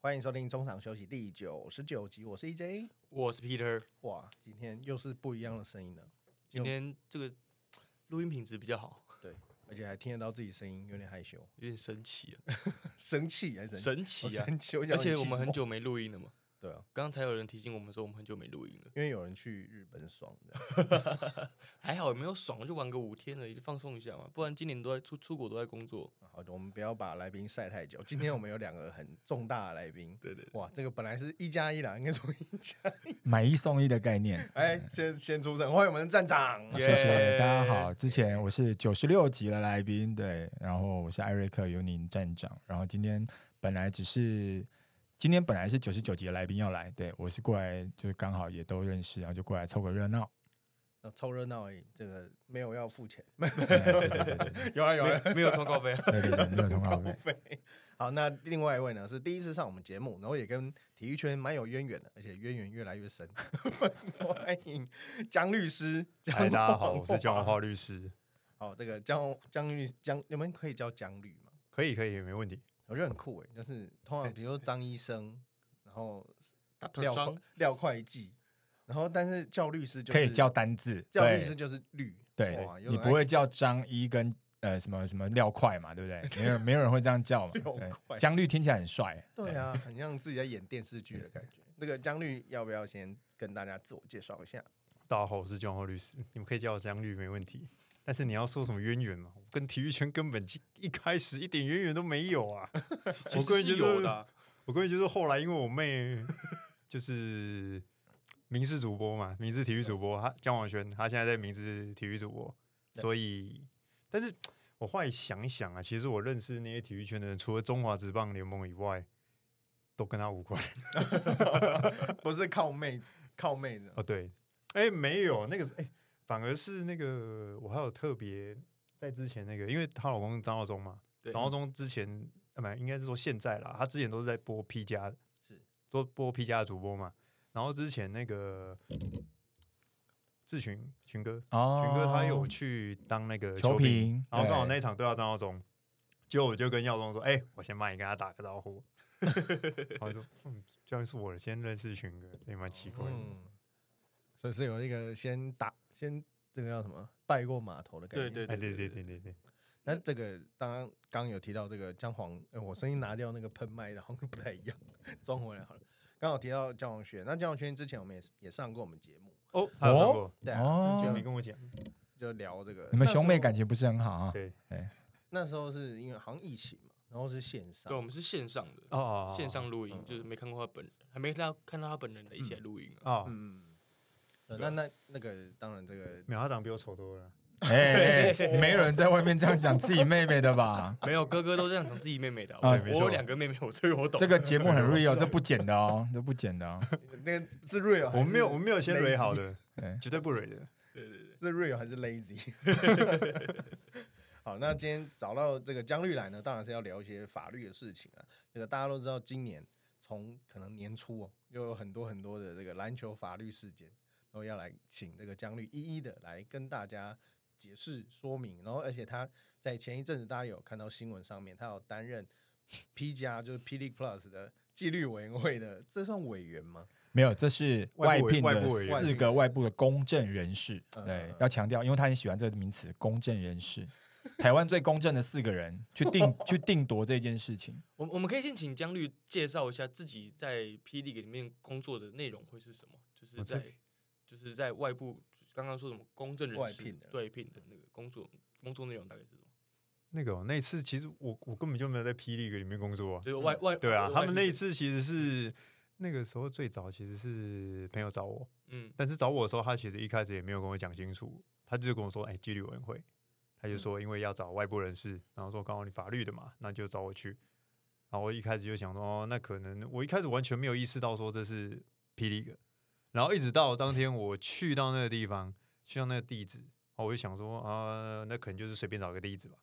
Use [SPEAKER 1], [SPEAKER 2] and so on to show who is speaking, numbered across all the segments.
[SPEAKER 1] 欢迎收听中场休息第九十九集，我是 EJ。
[SPEAKER 2] 我是 Peter，
[SPEAKER 1] 哇，今天又是不一样的声音了，
[SPEAKER 2] 今天这个录音品质比较好，
[SPEAKER 1] 对，而且还听得到自己声音，有点害羞，
[SPEAKER 2] 有点神奇啊，
[SPEAKER 1] 生气还是生气？
[SPEAKER 2] 神奇啊！
[SPEAKER 1] 生气，
[SPEAKER 2] 而且我们很久没录音了嘛，
[SPEAKER 1] 对啊，
[SPEAKER 2] 刚刚才有人提醒我们说我们很久没录音了，
[SPEAKER 1] 因为有人去日本爽的，
[SPEAKER 2] 还好也没有爽，就玩个五天了，就放松一下嘛，不然今年都在出出国都在工作。
[SPEAKER 1] 我们不要把来宾晒太久。今天我们有两个很重大的来宾，
[SPEAKER 2] 对对，
[SPEAKER 1] 哇，这个本来是一加一啦，应该说一加一，
[SPEAKER 3] 买一送一的概念。
[SPEAKER 1] 哎，先先出声，欢迎我们的站长，
[SPEAKER 3] 谢谢大家好。之前我是九十六集的来宾，对，然后我是艾瑞克尤宁站长，然后今天本来只是今天本来是九十九集的来宾要来，对我是过来就是刚好也都认识，然后就过来凑个热闹。
[SPEAKER 1] 那凑热闹而已，这个没有要付钱，
[SPEAKER 3] 对对对对，
[SPEAKER 1] 有啊有啊，
[SPEAKER 2] 没有通告费，
[SPEAKER 3] 对对对，没有通告费。
[SPEAKER 1] 好，那另外一位呢是第一次上我们节目，然后也跟体育圈蛮有渊源的，而且渊源越来越深。欢迎江律师，
[SPEAKER 4] 嗨，大家好，我是江文化律师。
[SPEAKER 1] 好，这个江江律江，你们可以叫江律吗？
[SPEAKER 4] 可以可以，没问题。
[SPEAKER 1] 我觉得很酷诶，就是通常比如说张医生，然后
[SPEAKER 2] 廖
[SPEAKER 1] 廖廖会计。然后，但是叫律师就
[SPEAKER 3] 可以叫单字，
[SPEAKER 1] 叫律师就是律。
[SPEAKER 3] 对，你不会叫张一跟呃什么什么廖快嘛，对不对？没有 没有人会这样叫嘛。江律听起来很帅，
[SPEAKER 1] 对啊，很像自己在演电视剧的感觉。那个江律要不要先跟大家自我介绍一下？
[SPEAKER 4] 大家好，我是江浩律师，你们可以叫我江律没问题。但是你要说什么渊源嘛？跟体育圈根本一开始一点渊源都没有啊。
[SPEAKER 2] 我个人觉得，
[SPEAKER 4] 我个人觉得后来因为我妹就是。名视主播嘛，名视体育主播，他江广轩，他现在在名视体育主播，所以，但是我后来想一想啊，其实我认识那些体育圈的人，除了中华职棒联盟以外，都跟他无关，
[SPEAKER 1] 不是靠妹靠妹的
[SPEAKER 4] 哦，对，哎，没有那个，哎，反而是那个，我还有特别在之前那个，因为她老公张耀忠嘛，张耀忠之前，啊不，应该是说现在啦，他之前都是在播 P 加，
[SPEAKER 1] 是。
[SPEAKER 4] 做播 P 加的主播嘛。然后之前那个志群群哥，群哥他有去当那个球评，然后刚好那一场对到张耀宗，结果我就跟耀宗说：“哎，我先帮你跟他打个招呼。”然后说：“嗯，居然是我先认识群哥，这也蛮奇怪的。”
[SPEAKER 1] 所以是有一个先打先这个叫什么拜过码头的感
[SPEAKER 2] 觉。对对
[SPEAKER 4] 对对对对对。
[SPEAKER 1] 那这个当然刚刚有提到这个姜黄，我声音拿掉那个喷麦的，好像不太一样，装回来好了。刚好提到姜宏轩，那姜宏轩之前我们也也上过我们节目
[SPEAKER 4] 哦，哦，
[SPEAKER 1] 对
[SPEAKER 4] 啊，就没跟我讲，
[SPEAKER 1] 就聊这个。
[SPEAKER 3] 你们兄妹感情不是很好啊？
[SPEAKER 4] 对，哎，
[SPEAKER 1] 那时候是因为好像疫情嘛，然后是线上，
[SPEAKER 2] 对，我们是线上的哦，线上录音，就是没看过他本人，还没到看到他本人的一起来录音啊。
[SPEAKER 1] 嗯，那那那个当然这个
[SPEAKER 4] 苗校长比我丑多了。
[SPEAKER 3] 哎，没有人在外面这样讲自己妹妹的吧？
[SPEAKER 2] 没有，哥哥都这样讲自己妹妹的。啊，我有两个妹妹，我所以我懂。
[SPEAKER 3] 这个节目很 real，这不剪的哦，这不剪的哦。
[SPEAKER 1] 那个是 real，
[SPEAKER 4] 我没有，我没有先 real 好的，绝对不 real 的。
[SPEAKER 2] 对对对，
[SPEAKER 1] 是 real 还是 lazy？好，那今天找到这个江律来呢，当然是要聊一些法律的事情啊。这个大家都知道，今年从可能年初哦，又有很多很多的这个篮球法律事件，然后要来请这个江律一一的来跟大家。解释说明，然后而且他在前一阵子，大家有看到新闻上面，他有担任 P 加就是 P D Plus 的纪律委员会的，这算委员吗？
[SPEAKER 3] 没有，这是外聘的四个外部的公正人士。对，要强调，因为他很喜欢这个名词“公正人士”，台湾最公正的四个人去定 去定夺这件事情。
[SPEAKER 2] 我我们可以先请江律介绍一下自己在霹雳里面工作的内容会是什么？就是在就是在外部。刚刚说什么公证人士对聘的那个工作工作内容大概是什么？
[SPEAKER 4] 那个那次其实我我根本就没有在霹雳里面工作，啊
[SPEAKER 2] 就是外外
[SPEAKER 4] 对啊，他们那一次其实是那个时候最早其实是朋友找我，嗯，但是找我的时候他其实一开始也没有跟我讲清楚，他就跟我说，哎，纪律委员会，他就说因为要找外部人士，然后说刚好你法律的嘛，那就找我去。然后我一开始就想说，哦，那可能我一开始完全没有意识到说这是霹雳的。然后一直到当天我去到那个地方，去到那个地址，我就想说啊，那可能就是随便找个地址吧。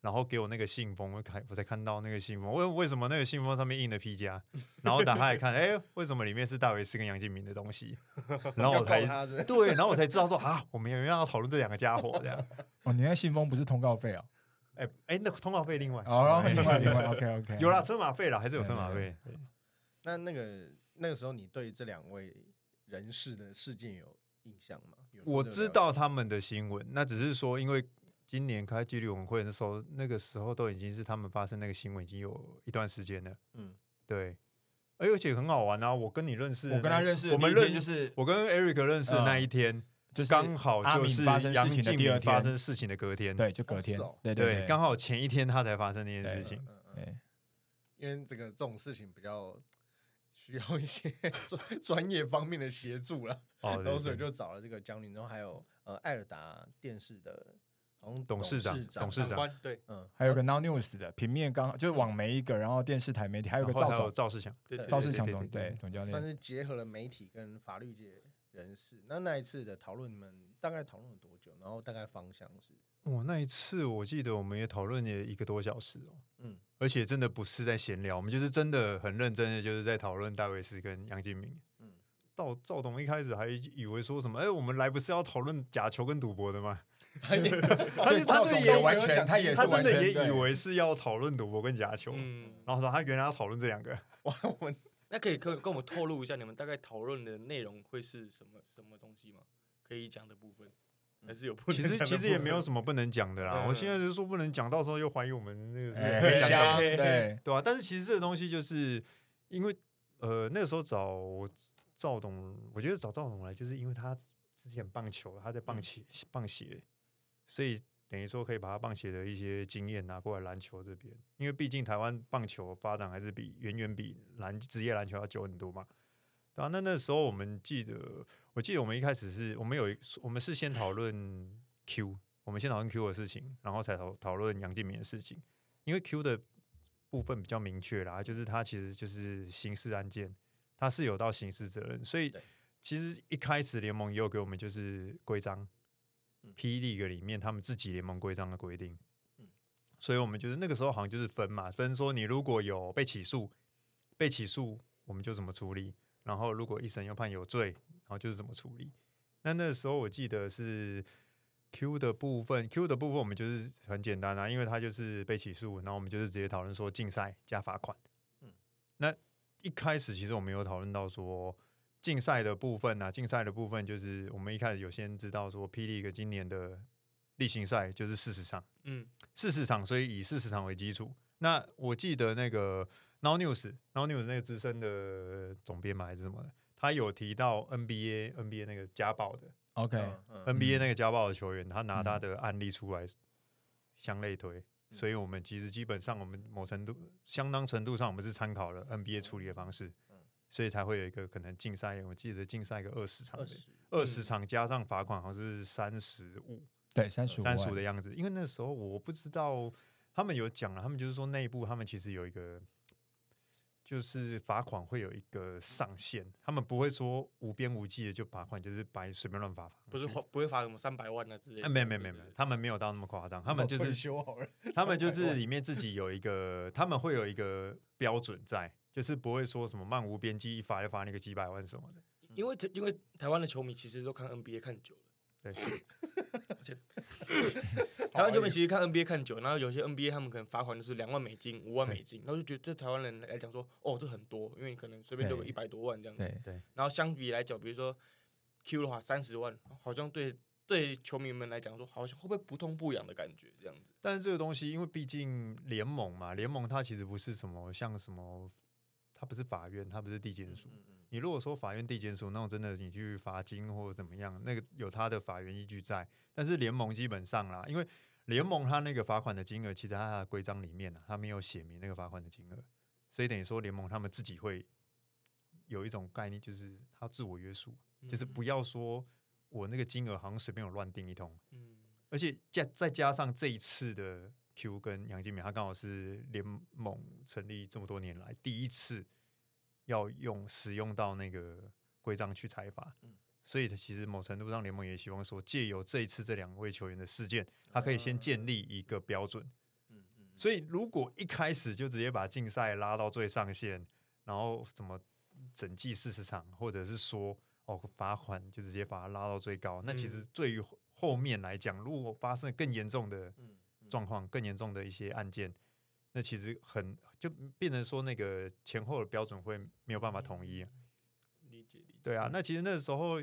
[SPEAKER 4] 然后给我那个信封，我看我才看到那个信封，为为什么那个信封上面印的 P 加？然后打开来看，哎，为什么里面是戴维斯跟杨敬明的东西？然后我才对，然后我才知道说啊，我们有人要讨论这两个家伙这样。
[SPEAKER 3] 哦，你那信封不是通告费啊？
[SPEAKER 4] 哎哎，那通告费另外
[SPEAKER 3] 哦，另外 另外 OK OK，
[SPEAKER 4] 有啦车马费啦，还是有车马费。
[SPEAKER 1] 那那个那个时候，你对这两位人事的事件有印象吗？
[SPEAKER 4] 我知道他们的新闻，那只是说，因为今年开纪律委员会的时候，那个时候都已经是他们发生那个新闻已经有一段时间了。嗯，对。而且很好玩啊！我跟你认识，
[SPEAKER 3] 我跟他认识，
[SPEAKER 4] 我们
[SPEAKER 3] 认就是
[SPEAKER 4] 我跟 Eric 认识的那一天，
[SPEAKER 3] 就是
[SPEAKER 4] 刚好就是杨
[SPEAKER 3] 静
[SPEAKER 4] 明发生事情的隔天，
[SPEAKER 3] 对，就隔天，对
[SPEAKER 4] 对，刚好前一天他才发生那件事情。对，
[SPEAKER 1] 因为这个这种事情比较需要一些 专专业方面的协助了，然后所以就找了这个江林，然后还有呃艾尔达电视的。
[SPEAKER 4] 董事长，董事长，
[SPEAKER 2] 对，
[SPEAKER 3] 嗯，还有个 Now News 的平面，刚好就是网媒一个，然后电视台媒体，还有个赵总，
[SPEAKER 4] 赵世强，对
[SPEAKER 3] 赵世强总，对，总教练，
[SPEAKER 1] 算是结合了媒体跟法律界人士。那那一次的讨论，你们大概讨论了多久？然后大概方向是？
[SPEAKER 4] 哇，那一次我记得我们也讨论了一个多小时哦，嗯，而且真的不是在闲聊，我们就是真的很认真的，就是在讨论戴维斯跟杨敬明。嗯，赵赵董一开始还以为说什么，哎，我们来不是要讨论假球跟赌博的吗？
[SPEAKER 3] 他他这也完全，他也
[SPEAKER 4] 他真的也以为是要讨论赌博跟假球，嗯然后说他原来要讨论这两个。
[SPEAKER 2] 我那可以跟跟我们透露一下，你们大概讨论的内容会是什么什么东西吗？可以讲的部分还是有？
[SPEAKER 4] 其实其实也没有什么不能讲的啦。我现在是说不能讲，到时候又怀疑我们那个
[SPEAKER 3] 对对
[SPEAKER 4] 吧？但是其实这个东西就是因为呃那个时候找赵董，我觉得找赵董来就是因为他之前棒球，他在棒协棒协。所以等于说可以把他棒协的一些经验拿过来篮球这边，因为毕竟台湾棒球发展还是比远远比篮职业篮球要久很多嘛。对啊，那那时候我们记得，我记得我们一开始是我们有我们是先讨论 Q，我们先讨论 Q 的事情，然后才讨讨论杨敬敏的事情。因为 Q 的部分比较明确啦，就是他其实就是刑事案件，他是有到刑事责任，所以其实一开始联盟也有给我们就是规章。霹雳个里面，他们自己联盟规章的规定，嗯，所以我们就是那个时候好像就是分嘛，分说你如果有被起诉，被起诉我们就怎么处理，然后如果一审又判有罪，然后就是怎么处理。那那时候我记得是 Q 的部分，Q 的部分我们就是很简单啊，因为他就是被起诉，然后我们就是直接讨论说禁赛加罚款。嗯，那一开始其实我们有讨论到说。竞赛的部分啊？竞赛的部分就是我们一开始有先知道说，霹雳个今年的例行赛就是四十场，嗯，四十场，所以以四十场为基础。那我记得那个 Now News，Now News 那个资深的总编嘛还是什么的，他有提到 NBA，NBA 那个家暴的
[SPEAKER 3] ，OK，NBA
[SPEAKER 4] 那个家暴的球员，他拿他的案例出来相类推，所以我们其实基本上我们某程度相当程度上，我们是参考了 NBA 处理的方式。所以才会有一个可能竞赛，我记得竞赛个二十场，二十场加上罚款好像是三十五，
[SPEAKER 3] 对，三十五，
[SPEAKER 4] 三十五的样子。因为那时候我不知道，他们有讲了，他们就是说内部他们其实有一个，就是罚款会有一个上限，他们不会说无边无际的就罚款，就是白随便乱罚罚，
[SPEAKER 2] 不是不会罚什么三百万啊之类。
[SPEAKER 4] 没有没有没有没有，他们没有到那么夸张，他们就是
[SPEAKER 1] 修好了，
[SPEAKER 4] 他们就是里面自己有一个，他们会有一个标准在。就是不会说什么漫无边际，一罚就罚那个几百万什么的。
[SPEAKER 2] 因为因为台湾的球迷其实都看 NBA 看久了，
[SPEAKER 4] 对。
[SPEAKER 2] 台湾球迷其实看 NBA 看久，然后有些 NBA 他们可能罚款就是两万美金、五万美金，然后就觉得对台湾人来讲说，哦，这很多，因为你可能随便就有一百多万这样子。
[SPEAKER 3] 对对。
[SPEAKER 2] 然后相比来讲，比如说 Q 的话，三十万，好像对对球迷们来讲说，好像会不会不痛不痒的感觉这样子？
[SPEAKER 4] 但是这个东西，因为毕竟联盟嘛，联盟它其实不是什么像什么。它不是法院，它不是地检署。你如果说法院、地检署那种真的，你去罚金或者怎么样，那个有他的法院依据在。但是联盟基本上啦，因为联盟他那个罚款的金额，其实他的规章里面呢，他没有写明那个罚款的金额，所以等于说联盟他们自己会有一种概念，就是他自我约束，就是不要说我那个金额好像随便有乱定一通。嗯，而且加再加上这一次的。Q 跟杨金明，他刚好是联盟成立这么多年来第一次要用使用到那个规章去裁罚，嗯，所以其实某程度上联盟也希望说，借由这一次这两位球员的事件，他可以先建立一个标准，嗯嗯，所以如果一开始就直接把竞赛拉到最上限，然后怎么整季四十场，或者是说哦罚款就直接把它拉到最高，那其实对于后面来讲，如果发生更严重的，嗯。状况更严重的一些案件，那其实很就变成说那个前后的标准会没有办法统一。
[SPEAKER 2] 理解理解。
[SPEAKER 4] 对啊，那其实那时候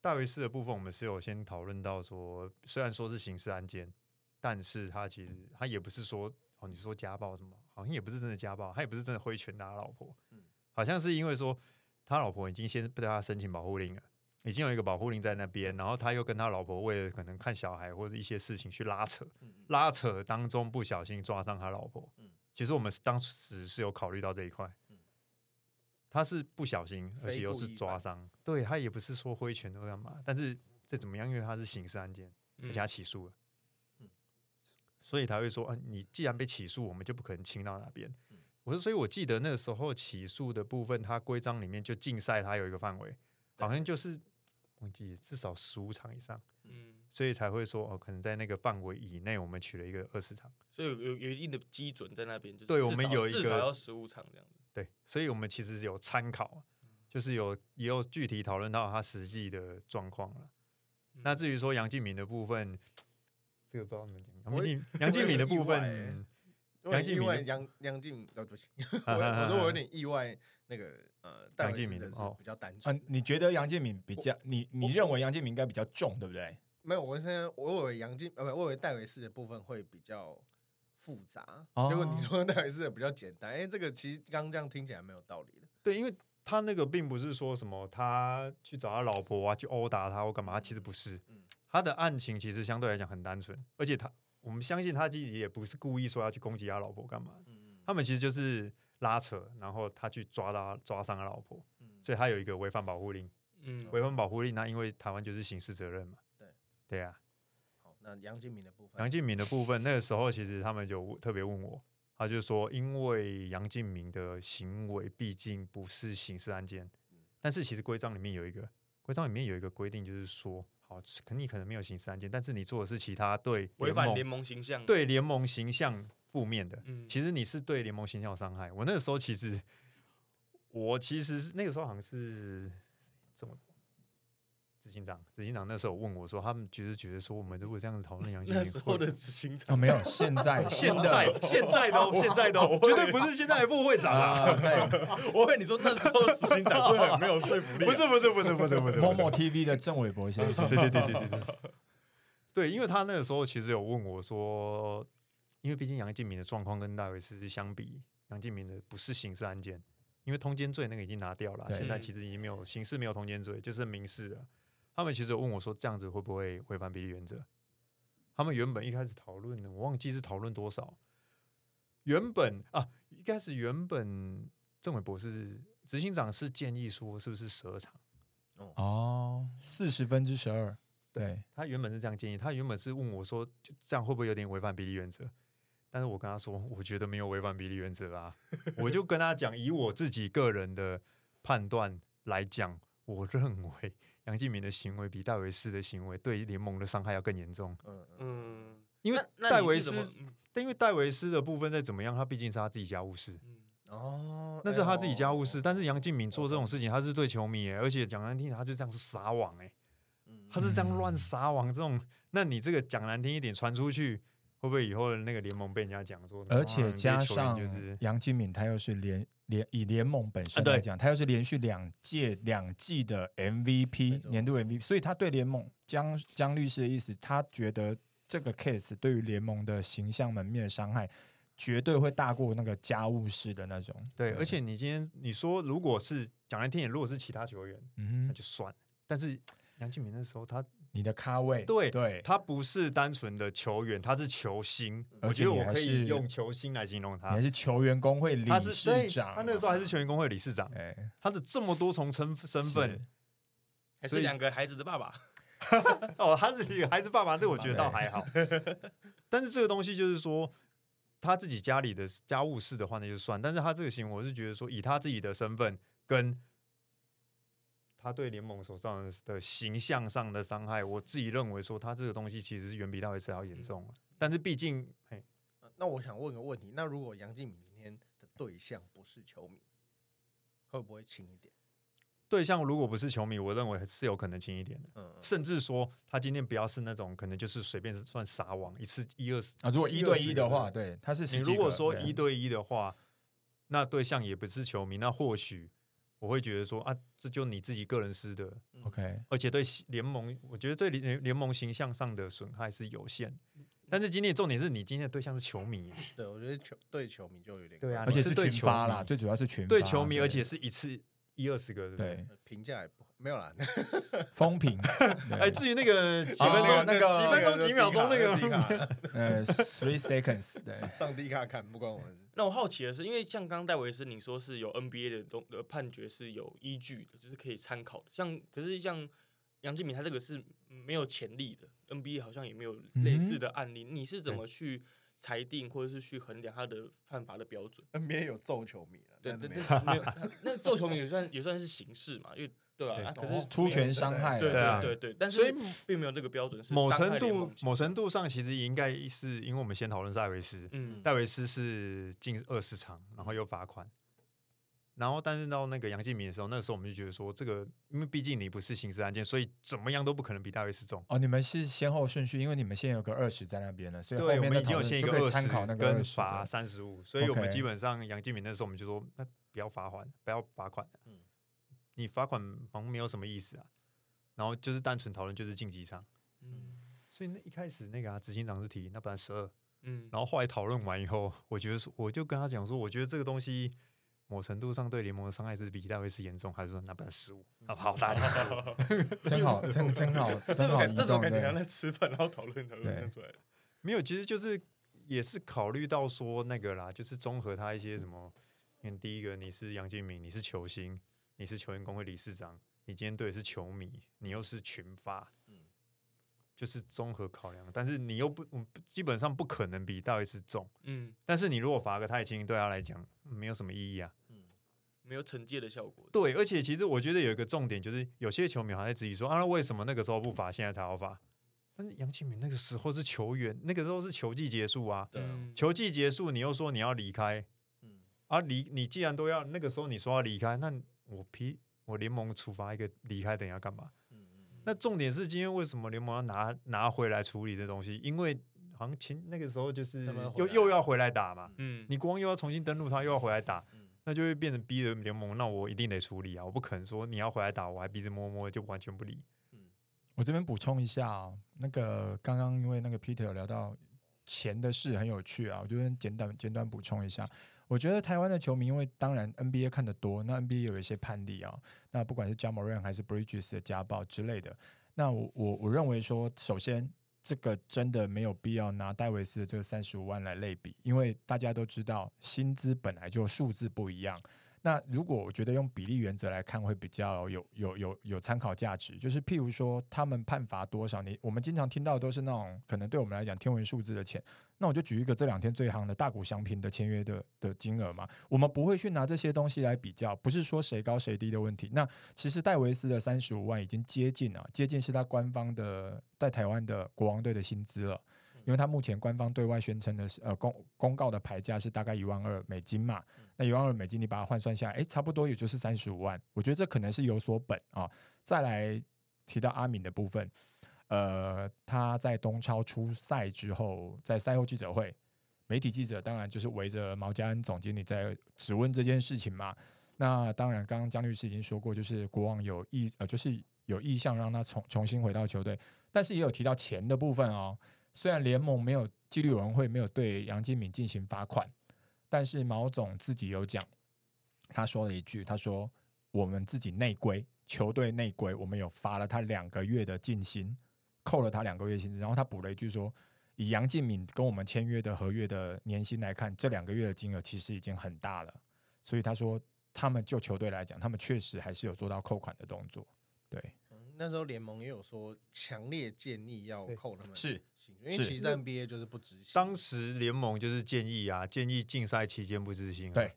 [SPEAKER 4] 大维斯的部分，我们是有先讨论到说，虽然说是刑事案件，但是他其实他也不是说哦，你说家暴什么，好像也不是真的家暴，他也不是真的挥拳打老婆，嗯，好像是因为说他老婆已经先对他申请保护令了。已经有一个保护令在那边，然后他又跟他老婆为了可能看小孩或者一些事情去拉扯，拉扯当中不小心抓伤他老婆。其实我们当时是有考虑到这一块，他是不小心，而且又是抓伤，对他也不是说挥拳都干嘛，但是这怎么样？因为他是刑事案件，而且他起诉了，所以他会说啊，你既然被起诉，我们就不可能轻到那边。我说，所以我记得那个时候起诉的部分，他规章里面就竞赛，他有一个范围，好像就是。忘记至少十五场以上，嗯，所以才会说哦，可能在那个范围以内，我们取了一个二十场，
[SPEAKER 2] 所以有有有一定的基准在那边，就是
[SPEAKER 4] 对我们有一个
[SPEAKER 2] 至少要十五场这样子，
[SPEAKER 4] 对，所以我们其实有参考，就是有也有具体讨论到他实际的状况了。那至于说杨敬敏的部分，这个不知道怎么讲，杨敬杨敬敏的部分，
[SPEAKER 1] 杨敬敏杨杨敬呃不行，我我说我有点意外。那个呃，杨建明哦比较单纯。
[SPEAKER 3] 嗯，你觉得杨建明比较你你认为杨建明应该比较重，对不对？
[SPEAKER 1] 没有，我现在我以为杨建呃不，我以为戴维斯的部分会比较复杂。结果你说戴维斯的比较简单，哎，这个其实刚刚这样听起来没有道理的。
[SPEAKER 4] 对，因为他那个并不是说什么他去找他老婆啊，去殴打他或干嘛，其实不是。嗯，他的案情其实相对来讲很单纯，而且他我们相信他自己也不是故意说要去攻击他老婆干嘛。嗯，他们其实就是。拉扯，然后他去抓到抓伤他老婆，所以他有一个违反保护令。嗯，违反保护令，那因为台湾就是刑事责任嘛。
[SPEAKER 1] 对，
[SPEAKER 4] 对啊。
[SPEAKER 1] 好，那杨敬敏的部分，
[SPEAKER 4] 杨敬敏的部分，那个时候其实他们就特别问我，他就说，因为杨敬敏的行为毕竟不是刑事案件，但是其实规章里面有一个规章里面有一个规定，就是说，好，可你可能没有刑事案件，但是你做的是其他对
[SPEAKER 2] 违反联盟形象，
[SPEAKER 4] 对联盟形象。负面的，嗯其实你是对联盟形象有伤害。我那个时候其实，我其实是那个时候好像是这么执行长，执行长那时候问我说，他们觉得觉得说，我们如果这样子讨论杨建
[SPEAKER 2] 明，那时候的执行长
[SPEAKER 3] 没有，现在
[SPEAKER 4] 现在现在都现在都绝对不是现在的副会长啊！
[SPEAKER 2] 我问你说，那时候执行长会很没有说服力。
[SPEAKER 4] 不是不是不是不是不是
[SPEAKER 3] 某某 TV 的郑伟博先生，
[SPEAKER 4] 对对对对对对，对，因为他那个时候其实有问我说。因为毕竟杨敬明的状况跟戴维斯相比，杨敬明的不是刑事案件，因为通奸罪那个已经拿掉了，现在其实已经没有刑事没有通奸罪，就是民事了。他们其实有问我说，这样子会不会违反比例原则？他们原本一开始讨论的，我忘记是讨论多少。原本啊，一开始原本郑伟博士执行长是建议说，是不是十二场？
[SPEAKER 3] 哦，四十分之十二。对
[SPEAKER 4] 他原本是这样建议，他原本是问我说，就这样会不会有点违反比例原则？但是我跟他说，我觉得没有违反比例原则啊。我就跟他讲，以我自己个人的判断来讲，我认为杨敬敏的行为比戴维斯的行为对联盟的伤害要更严重。嗯嗯，因为戴维斯，但因为戴维斯的部分再怎么样，他毕竟是他自己家务事。哦，那是他自己家务事。但是杨敬敏做这种事情，他是对球迷，而且讲难听，他就这样是撒网哎，他是这样乱撒网这种。那你这个讲难听一点，传出去。会不会以后的那个联盟被人家讲说？
[SPEAKER 3] 而且加上杨金敏，他又是联联以联盟本身来讲，他又是连续两届两季的 MVP 年度 MVP，所以他对联盟江江律师的意思，他觉得这个 case 对于联盟的形象门面的伤害，绝对会大过那个家务事的那种。
[SPEAKER 4] 对，而且你今天你说，如果是讲来听点，如果是其他球员，嗯，那就算了。但是杨敬敏那时候他。
[SPEAKER 3] 你的咖位
[SPEAKER 4] 对
[SPEAKER 3] 对，
[SPEAKER 4] 他不是单纯的球员，他是球星。我觉得我可以用球星来形容他。
[SPEAKER 3] 还是球员工会理事长，
[SPEAKER 4] 他那个时候还是球员工会理事长。哎，他的这么多重身身份，
[SPEAKER 2] 还是两个孩子的爸爸。
[SPEAKER 4] 哦，他是一个孩子爸爸，这我觉得倒还好。但是这个东西就是说，他自己家里的家务事的话，那就算。但是他这个行为，我是觉得说，以他自己的身份跟。他对联盟手上的形象上的伤害，我自己认为说他这个东西其实是远比戴维斯要严重但是毕竟，嘿，
[SPEAKER 1] 那我想问个问题：那如果杨敬敏今天的对象不是球迷，会不会轻一点？
[SPEAKER 4] 对象如果不是球迷，我认为是有可能轻一点的。嗯，甚至说他今天不要是那种可能就是随便算撒网一次一二十
[SPEAKER 3] 啊，如果一对一的话，对，他是
[SPEAKER 4] 你如果说一对一的话，那对象也不是球迷，那或许我会觉得说啊，这就你自己个人私的
[SPEAKER 3] ，OK，
[SPEAKER 4] 而且对联盟，我觉得对联联盟形象上的损害是有限。但是今天重点是你今天的对象是球迷，
[SPEAKER 1] 对我觉得球对球迷就有点
[SPEAKER 4] 对啊，
[SPEAKER 3] 而且是
[SPEAKER 4] 群
[SPEAKER 3] 发啦，最主要是群
[SPEAKER 4] 对球迷，而且是一次。一二十个
[SPEAKER 3] 对，
[SPEAKER 1] 评价也不没有啦，
[SPEAKER 3] 风评。
[SPEAKER 4] 哎，至于那个几分钟、
[SPEAKER 3] 那个
[SPEAKER 4] 几分钟、几秒钟 那个，
[SPEAKER 3] 呃，three seconds，对，
[SPEAKER 1] 上帝卡看不关我事。
[SPEAKER 2] 那我好奇的是，因为像刚刚戴维斯你说是有 NBA 的东的判决是有依据的，就是可以参考的。像可是像杨敬敏他这个是没有潜力的，NBA 好像也没有类似的案例。你是怎么去？裁定或者是去衡量他的判罚的标准
[SPEAKER 1] ，NBA 有揍球迷了，
[SPEAKER 2] 对对对，没有那揍球迷也算也算是形式嘛，因为对啊？可是
[SPEAKER 3] 出拳伤害，
[SPEAKER 2] 对对对对，但是所以并没有那个标准，是
[SPEAKER 4] 某程度某程度上其实应该是因为我们先讨论戴维斯，嗯，戴维斯是进二十场，然后又罚款。然后，但是到那个杨敬敏的时候，那时候我们就觉得说，这个因为毕竟你不是刑事案件，所以怎么样都不可能比大卫斯重。
[SPEAKER 3] 哦，你们是先后顺序，因为你们现在有个二十在那边了，所以后面
[SPEAKER 4] 已经有先一个二十
[SPEAKER 3] 跟
[SPEAKER 4] 罚三十五，所以我们基本上杨敬敏那时候我们就说，那不要罚款，不要罚款，嗯，你罚款好像没有什么意思啊。然后就是单纯讨论就是竞技场，嗯，所以那一开始那个啊执行长是提那本来十二，嗯，然后后来讨论完以后，我觉得说我就跟他讲说，我觉得这个东西。某程度上对联盟的伤害是比戴维斯严重，还是说那本失误？好，大家
[SPEAKER 3] 真好，真真好，真好。
[SPEAKER 2] 这种感觉在吃饭然后讨论讨论出来的，
[SPEAKER 4] 没有，其实就是也是考虑到说那个啦，就是综合他一些什么。你看第一个你是杨敬敏，你是球星，你是球员工会理事长，你今天对的是球迷，你又是群发，嗯，就是综合考量。但是你又不，基本上不可能比大维斯重，嗯。但是你如果罚个太轻，对他来讲。没有什么意义啊，嗯，
[SPEAKER 2] 没有惩戒的效果。
[SPEAKER 4] 对，而且其实我觉得有一个重点，就是有些球迷还在质疑说啊，为什么那个时候不罚，现在才要罚？但是杨启敏那个时候是球员，那个时候是球季结束啊，对，球季结束，你又说你要离开，嗯，啊离你既然都要那个时候你说要离开，那我批我联盟处罚一个离开，等下干嘛？嗯嗯，那重点是今天为什么联盟要拿拿回来处理这东西？因为好像前那个时候就是又又要回来打嘛，嗯，你光又要重新登录他，又要回来打，那就会变成逼着联盟，那我一定得处理啊，我不可能说你要回来打，我还鼻子摸摸就完全不理。
[SPEAKER 3] 嗯，我这边补充一下啊，那个刚刚因为那个 Peter 有聊到钱的事很有趣啊，我就简短简短补充一下，我觉得台湾的球迷因为当然 NBA 看得多，那 NBA 有一些判例啊，那不管是 Jamoran 还是 Bridges 的家暴之类的，那我我我认为说首先。这个真的没有必要拿戴维斯的这个三十五万来类比，因为大家都知道薪资本来就数字不一样。那如果我觉得用比例原则来看，会比较有有有有参考价值。就是譬如说，他们判罚多少，你我们经常听到都是那种可能对我们来讲天文数字的钱。那我就举一个这两天最夯的大股祥平的签约的的金额嘛，我们不会去拿这些东西来比较，不是说谁高谁低的问题。那其实戴维斯的三十五万已经接近了，接近是他官方的在台湾的国王队的薪资了。因为他目前官方对外宣称的是，呃公公告的牌价是大概一万二美金嘛，那一万二美金你把它换算下来，哎，差不多也就是三十五万。我觉得这可能是有所本啊。再来提到阿敏的部分，呃，他在东超出赛之后，在赛后记者会，媒体记者当然就是围着毛家恩总经理在质问这件事情嘛。那当然，刚刚江律师已经说过，就是国王有意呃，就是有意向让他重重新回到球队，但是也有提到钱的部分哦。虽然联盟没有纪律委员会没有对杨金敏进行罚款，但是毛总自己有讲，他说了一句：“他说我们自己内规，球队内规，我们有罚了他两个月的禁薪，扣了他两个月薪资。”然后他补了一句说：“以杨敬敏跟我们签约的合约的年薪来看，这两个月的金额其实已经很大了。”所以他说，他们就球队来讲，他们确实还是有做到扣款的动作。对。
[SPEAKER 1] 那时候联盟也有说，强烈建议要扣他们，
[SPEAKER 3] 是，
[SPEAKER 1] 因为其实 NBA 就是不执行。
[SPEAKER 4] 当时联盟就是建议啊，建议竞赛期间不执行。
[SPEAKER 3] 对，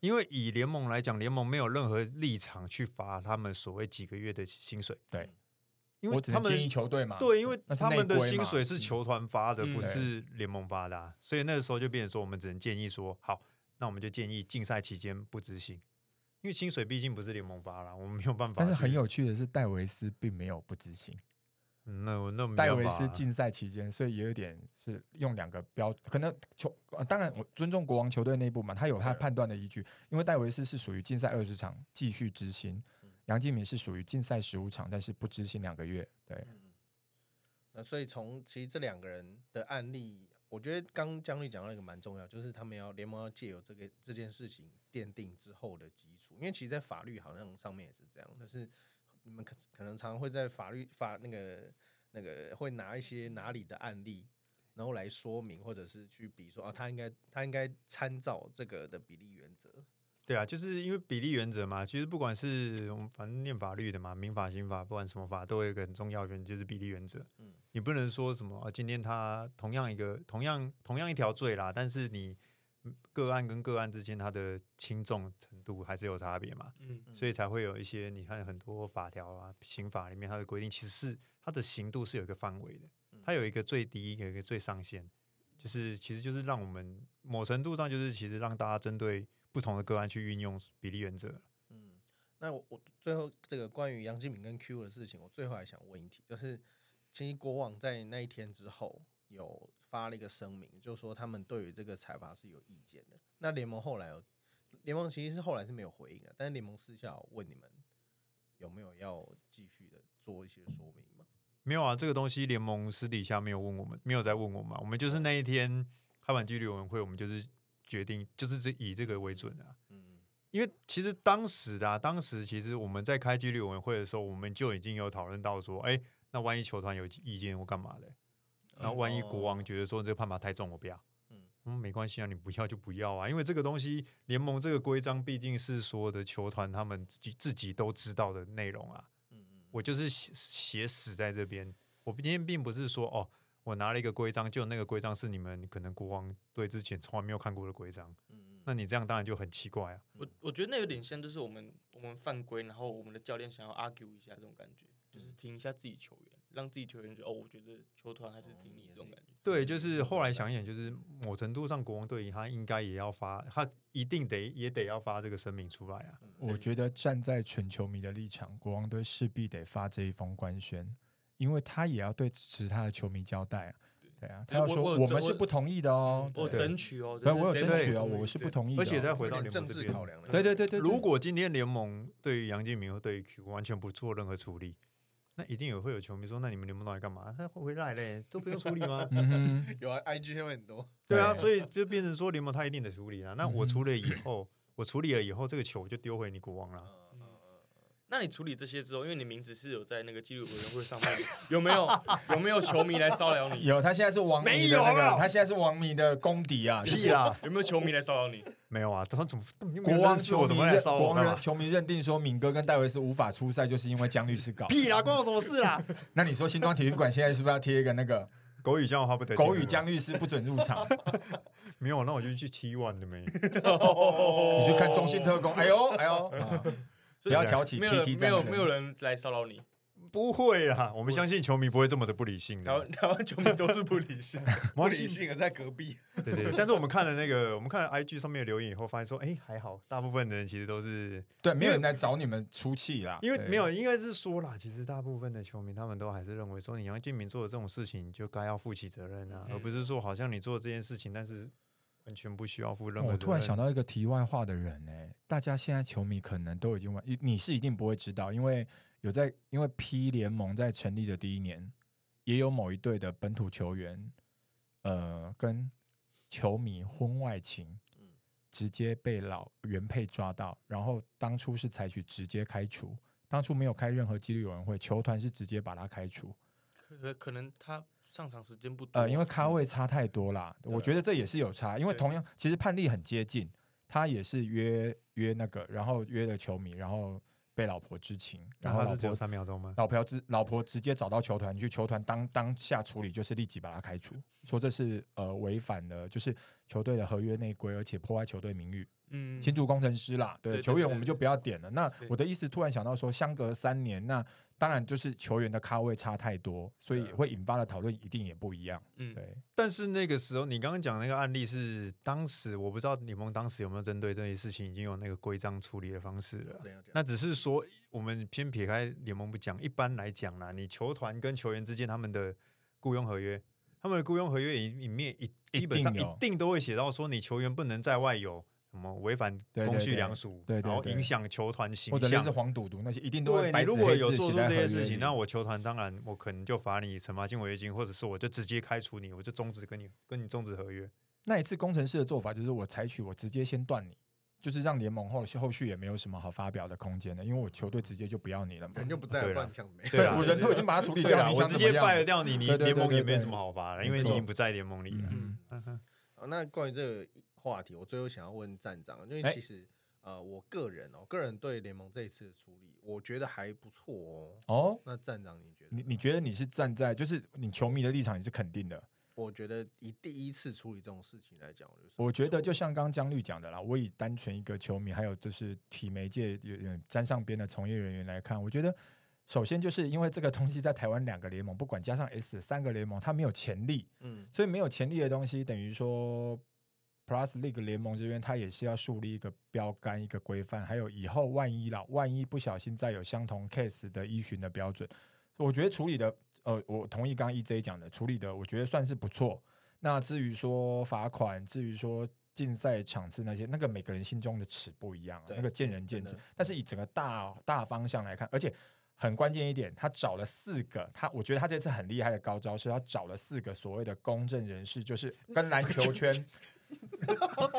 [SPEAKER 4] 因为以联盟来讲，联盟没有任何立场去罚他们所谓几个月的薪水。
[SPEAKER 3] 对，
[SPEAKER 4] 因为他们
[SPEAKER 3] 建议球队嘛，
[SPEAKER 4] 对，因为他们的薪水是球团发的，不是联盟发的，所以那个时候就变成说，我们只能建议说，好，那我们就建议竞赛期间不执行。因为薪水毕竟不是联盟发了，我们没有办法。
[SPEAKER 3] 但是很有趣的是，戴维斯并没有不执行。
[SPEAKER 4] 那那
[SPEAKER 3] 戴维斯竞赛期间，所以也有点是用两个标，可能球当然我尊重国王球队内部嘛，他有他判断的依据。因为戴维斯是属于竞赛二十场继续执行，杨敬敏是属于竞赛十五场，但是不执行两个月。对，
[SPEAKER 1] 那所以从其实这两个人的案例，我觉得刚江律讲到一个蛮重要，就是他们要联盟要借由这个这件事情奠定之后的基础，因为其实，在法律好像上面也是这样，但是。你们可可能常常会在法律法那个那个会拿一些哪里的案例，然后来说明，或者是去比说啊，他应该他应该参照这个的比例原则。
[SPEAKER 4] 对啊，就是因为比例原则嘛。其实不管是我们反正念法律的嘛，民法、刑法，不管什么法，都有一个很重要原则，就是比例原则。嗯，你不能说什么啊，今天他同样一个同样同样一条罪啦，但是你。个案跟个案之间，它的轻重程度还是有差别嘛？嗯，所以才会有一些你看很多法条啊，刑法里面它的规定，其实是它的刑度是有一个范围的，它有一个最低，有一个最上限，就是其实就是让我们某程度上就是其实让大家针对不同的个案去运用比例原则。
[SPEAKER 1] 嗯，那我我最后这个关于杨金敏跟 Q 的事情，我最后还想问一题，就是其实国网在那一天之后。有发了一个声明，就说他们对于这个裁罚是有意见的。那联盟后来有，联盟其实是后来是没有回应的，但是联盟私下问你们有没有要继续的做一些说明吗？
[SPEAKER 4] 没有啊，这个东西联盟私底下没有问我们，没有在问我们。我们就是那一天开完纪律委员会，我们就是决定就是这以这个为准的。嗯，因为其实当时的啊当时其实我们在开纪律委员会的时候，我们就已经有讨论到说，哎，那万一球团有意见或干嘛的？然后万一国王觉得说这个判罚太重，我不要，嗯，没关系啊，你不要就不要啊，因为这个东西联盟这个规章毕竟是所有的球团他们自己自己都知道的内容啊，嗯嗯，我就是写写死在这边，我今天并不是说哦，我拿了一个规章，就那个规章是你们可能国王队之前从来没有看过的规章，嗯嗯，那你这样当然就很奇怪啊，
[SPEAKER 2] 我我觉得那有点像就是我们我们犯规，然后我们的教练想要 argue 一下这种感觉，就是听一下自己球员。让自己球员觉得哦，我觉得球团还是挺你这种感觉。
[SPEAKER 4] 对，就是后来想一想，就是某程度上，国王队他应该也要发，他一定得也得要发这个声明出来啊。
[SPEAKER 3] 我觉得站在全球迷的立场，国王队势必得发这一封官宣，因为他也要对其他的球迷交代啊。对啊，他要说我们是不同意的哦，
[SPEAKER 2] 我争取哦，
[SPEAKER 3] 我有争取哦，我是不同意。而
[SPEAKER 4] 且再回到
[SPEAKER 1] 政治考量，
[SPEAKER 3] 对对对对。
[SPEAKER 4] 如果今天联盟对于杨建明和对于 Q 完全不做任何处理。那一定也会有球迷说：“那你们联盟到底干嘛？他回来嘞，都不用处理吗？”
[SPEAKER 1] 有啊，IG 会很多。
[SPEAKER 4] 对啊，所以就变成说联盟他一定得处理啊。那我处理以后，我处理了以后，这个球就丢回你国王了。
[SPEAKER 2] 那你处理这些之后，因为你名字是有在那个纪律委员会上面，有没有有没有球迷来骚扰你？
[SPEAKER 3] 有，他现在是王迷的那个，他现在是王迷的公敌啊！
[SPEAKER 4] 屁啊！
[SPEAKER 2] 有没有球迷来骚扰你？
[SPEAKER 4] 没有啊，他怎么
[SPEAKER 3] 国王
[SPEAKER 4] 球迷
[SPEAKER 3] 国王球迷认定说敏哥跟戴维斯无法出赛，就是因为姜律师搞
[SPEAKER 4] 屁啦，关我什么事啊？
[SPEAKER 3] 那你说新庄体育馆现在是不是要贴一个那个
[SPEAKER 4] 狗语姜话不得？
[SPEAKER 3] 狗语姜律师不准入场？
[SPEAKER 4] 没有，那我就去七万的没？
[SPEAKER 3] 你去看中信特工？哎呦哎呦！不要挑起，
[SPEAKER 2] 没有没有没有人来骚扰你，
[SPEAKER 4] 不会啊，我们相信球迷不会这么的不理性的。
[SPEAKER 2] 台湾 台湾球迷都是不理性，
[SPEAKER 1] 不理性的在隔壁。
[SPEAKER 4] 对对，但是我们看了那个，我们看了 IG 上面的留言以后，发现说，哎，还好，大部分的人其实都是
[SPEAKER 3] 对，没有人来找你们出气啦。
[SPEAKER 4] 因为没有，应该是说啦，其实大部分的球迷他们都还是认为说，你杨建明做的这种事情就该要负起责任啊，而不是说好像你做这件事情，但是。完全不需要负任何。
[SPEAKER 3] 我突然想到一个题外话的人呢，大家现在球迷可能都已经完，你是一定不会知道，因为有在，因为 P 联盟在成立的第一年，也有某一队的本土球员，呃，跟球迷婚外情，直接被老原配抓到，然后当初是采取直接开除，当初没有开任何纪律委员会，球团是直接把他开除，
[SPEAKER 2] 可可能他。上场时间不多，
[SPEAKER 3] 呃，因为咖位差太多啦，我觉得这也是有差，因为同样其实判例很接近，他也是约约那个，然后约了球迷，然后被老婆知情，然后老婆
[SPEAKER 4] 三秒钟吗？
[SPEAKER 3] 老婆直老婆直接找到球团去，球团当当下处理就是立即把他开除，说这是呃违反了就是球队的合约内规，而且破坏球队名誉。嗯，新竹工程师啦，对，球员我们就不要点了。那我的意思，突然想到说，相隔三年，那当然就是球员的咖位差太多，所以会引发的讨论一定也不一样。嗯，对。
[SPEAKER 4] 但是那个时候，你刚刚讲那个案例是当时我不知道你们当时有没有针对这些事情已经有那个规章处理的方式了。那只是说，我们先撇开联盟不讲，一般来讲啦，你球团跟球员之间他们的雇佣合约，他们的雇佣合约里里面一基本上一定都会写到说，你球员不能在外有。什么违反公序良俗，然后影响球团形象，
[SPEAKER 3] 或者是黄赌毒那些，一定都会。
[SPEAKER 4] 你如果有做出这些事情，那我球团当然我可能就罚你惩罚性违约金，或者是我就直接开除你，我就终止跟你跟你终止合约。
[SPEAKER 3] 那一次工程师的做法就是我采取我直接先断你，就是让联盟后后续也没有什么好发表的空间的，因为我球队直接就不要你了，
[SPEAKER 1] 人就不在了，想没？
[SPEAKER 3] 对，我人都已经把它处理掉了，
[SPEAKER 4] 我直接败掉你，你联盟也没什么好发了，因为你已经不在联盟里了。
[SPEAKER 1] 嗯，那关于这个。话题，我最后想要问站长，因为其实呃，我个人哦，个人对联盟这一次的处理，我觉得还不错哦。哦，那站长你觉得？
[SPEAKER 3] 你你觉得你是站在就是你球迷的立场，你是肯定的？
[SPEAKER 1] 我觉得以第一次处理这种事情来讲，
[SPEAKER 3] 我觉得就像刚刚江律讲的啦，我以单纯一个球迷，还有就是体媒界有点沾上边的从业人员来看，我觉得首先就是因为这个东西在台湾两个联盟，不管加上 S 三个联盟，它没有潜力，嗯，所以没有潜力的东西，等于说。Plus League 联盟这边，它也是要树立一个标杆、一个规范，还有以后万一啦，万一不小心再有相同 case 的依循的标准，我觉得处理的，呃，我同意刚刚 EJ 讲的，处理的我觉得算是不错。那至于说罚款，至于说竞赛场次那些，那个每个人心中的尺不一样，那个见仁见智。但是以整个大大方向来看，而且很关键一点，他找了四个，他我觉得他这次很厉害的高招是，他找了四个所谓的公正人士，就是跟篮球圈。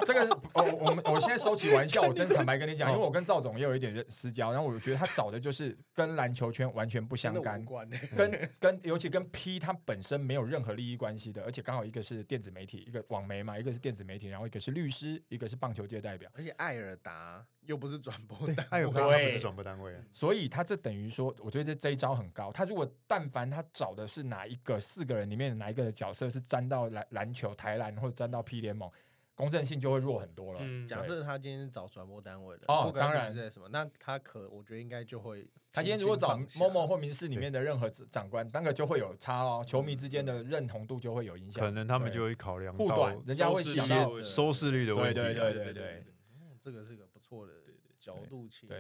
[SPEAKER 3] 这个我我们我现在收起玩笑，我真坦白跟你讲，因为我跟赵总也有一点私交，然后我觉得他找的就是跟篮球圈完全不相干，跟跟尤其跟 P 他本身没有任何利益关系的，而且刚好一个是电子媒体，一个网媒嘛，一个是电子媒体，然后一个是律师，一个是棒球界代表，
[SPEAKER 1] 而且艾尔达又不是转播，
[SPEAKER 4] 艾尔达不是转播单位，
[SPEAKER 3] 所以他这等于说，我觉得这这一招很高。他如果但凡他找的是哪一个四个人里面哪一个的角色是沾到篮篮球台篮或者沾到 P 联盟。公正性就会弱很多了。
[SPEAKER 1] 假设他今天找转播单位的，
[SPEAKER 3] 哦，当然
[SPEAKER 1] 是什么，那他可我觉得应该就会，
[SPEAKER 3] 他今天如果找某某或民事里面的任何长官，那个就会有差哦，球迷之间的认同度就会有影响。
[SPEAKER 4] 可能他们就会考量
[SPEAKER 3] 护短，人家会想到
[SPEAKER 4] 收视率的问题。
[SPEAKER 3] 对对对对对，
[SPEAKER 1] 这个是个不错的角度切入。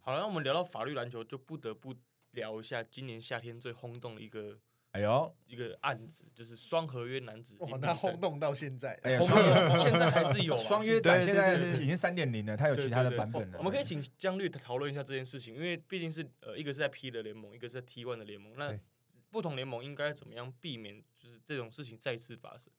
[SPEAKER 2] 好了，那我们聊到法律篮球，就不得不聊一下今年夏天最轰动的一个。
[SPEAKER 3] 哎呦，
[SPEAKER 2] 一个案子就是双合约男子，
[SPEAKER 1] 哇，那轰动到现在，
[SPEAKER 3] 哎呀，
[SPEAKER 2] 现在还是有
[SPEAKER 3] 双约仔，现在已经三点零了，它有其他的版本了。
[SPEAKER 2] 我们可以请江律讨论一下这件事情，因为毕竟是呃，一个是在 P 的联盟，一个是在 T one 的联盟，那不同联盟应该怎么样避免就是这种事情再次发生？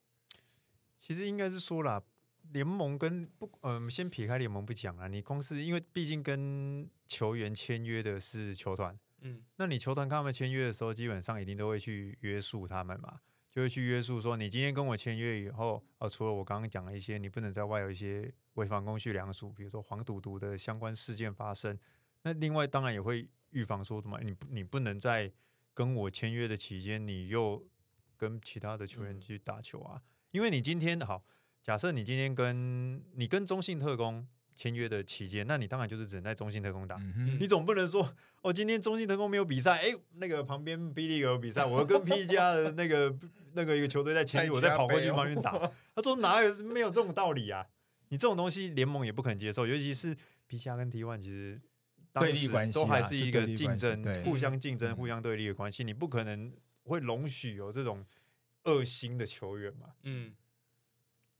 [SPEAKER 4] 其实应该是说了，联盟跟不，嗯，先撇开联盟不讲啊，你公司因为毕竟跟球员签约的是球团。嗯，那你球团跟他们签约的时候，基本上一定都会去约束他们嘛，就会去约束说，你今天跟我签约以后，呃，除了我刚刚讲的一些，你不能在外有一些违反公序良俗，比如说黄赌毒的相关事件发生。那另外当然也会预防说什么，你你不能在跟我签约的期间，你又跟其他的球员去打球啊，因为你今天好，假设你今天跟你跟中信特工。签约的期间，那你当然就是只能在中信特工打，你总不能说，哦，今天中信特工没有比赛，哎，那个旁边 B 利有比赛，我跟 P 加的那个那个一个球队在签约，我再跑过去旁边打。他说哪有没有这种道理啊？你这种东西联盟也不肯接受，尤其是 P 加跟 T one 其实
[SPEAKER 3] 对立关系
[SPEAKER 4] 都还是一个竞争、互相竞争、互相对立的关系，你不可能会容许有这种恶心的球员嘛？嗯。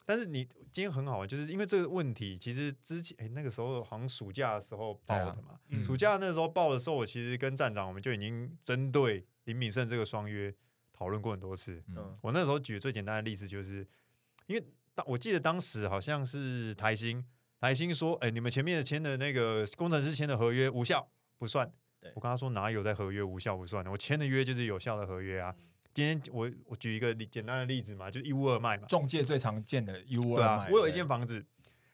[SPEAKER 4] 但是你今天很好，就是因为这个问题，其实之前哎那个时候好像暑假的时候报的嘛，暑假那时候报的时候，我其实跟站长我们就已经针对林敏胜这个双约讨论过很多次。嗯，我那时候举最简单的例子就是，因为当我记得当时好像是台新，台新说，哎，你们前面签的那个工程师签的合约无效不算。我跟他说哪有在合约无效不算的，我签的约就是有效的合约啊。今天我我举一个简单的例子嘛，就一屋二卖嘛，
[SPEAKER 3] 中介最常见的一屋二卖。
[SPEAKER 4] 我有一间房子，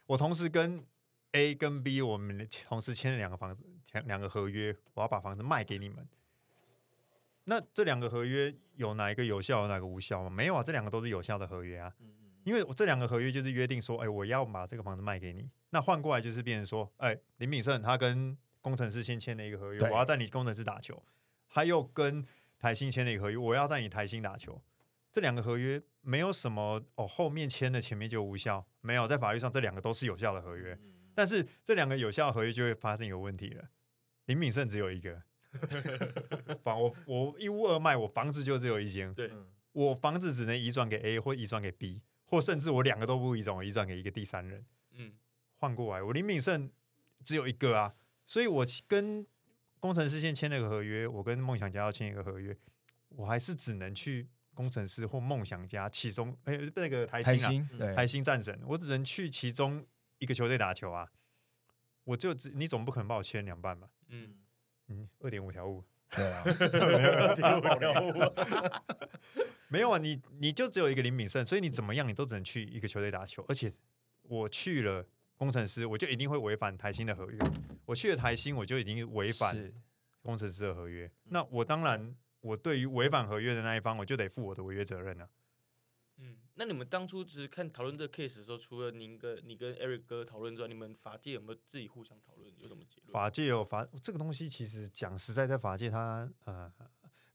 [SPEAKER 4] 我同时跟 A 跟 B 我们同时签了两个房子，签两个合约，我要把房子卖给你们。那这两个合约有哪一个有效，哪个无效吗？没有啊，这两个都是有效的合约啊。因为我这两个合约就是约定说，哎，我要把这个房子卖给你。那换过来就是变成说，哎，林炳胜他跟工程师先签了一个合约，我要在你工程师打球，他又跟台新签了一个合约，我要在你台新打球。这两个合约没有什么哦，后面签的前面就无效，没有在法律上这两个都是有效的合约。但是这两个有效合约就会发生一个问题了，林敏胜只有一个 房，我我一屋二卖，我房子就只有一间，
[SPEAKER 2] 对，
[SPEAKER 4] 我房子只能移转给 A 或移转给 B，或甚至我两个都不移转，我移转给一个第三人。嗯。换过来，我林敏胜只有一个啊，所以我跟工程师先签了个合约，我跟梦想家要签一个合约，我还是只能去工程师或梦想家其中，哎，那个台
[SPEAKER 3] 新
[SPEAKER 4] 啊，台新战神，我只能去其中一个球队打球啊，我就只你总不可能帮我签两半吧？嗯嗯，二点五条五，
[SPEAKER 3] 对啊，
[SPEAKER 4] 没有啊，你你就只有一个林敏胜，所以你怎么样，你都只能去一个球队打球，而且我去了。工程师，我就一定会违反台新的合约。我去了台新，我就已经违反工程师的合约。那我当然，我对于违反合约的那一方，我就得负我的违约责任了。
[SPEAKER 2] 嗯，那你们当初只是看讨论这个 case 的时候，除了您跟你跟 Eric 哥讨论之外，你们法界有没有自己互相讨论？有什么结论？
[SPEAKER 4] 法界有法这个东西，其实讲实在，在法界它呃，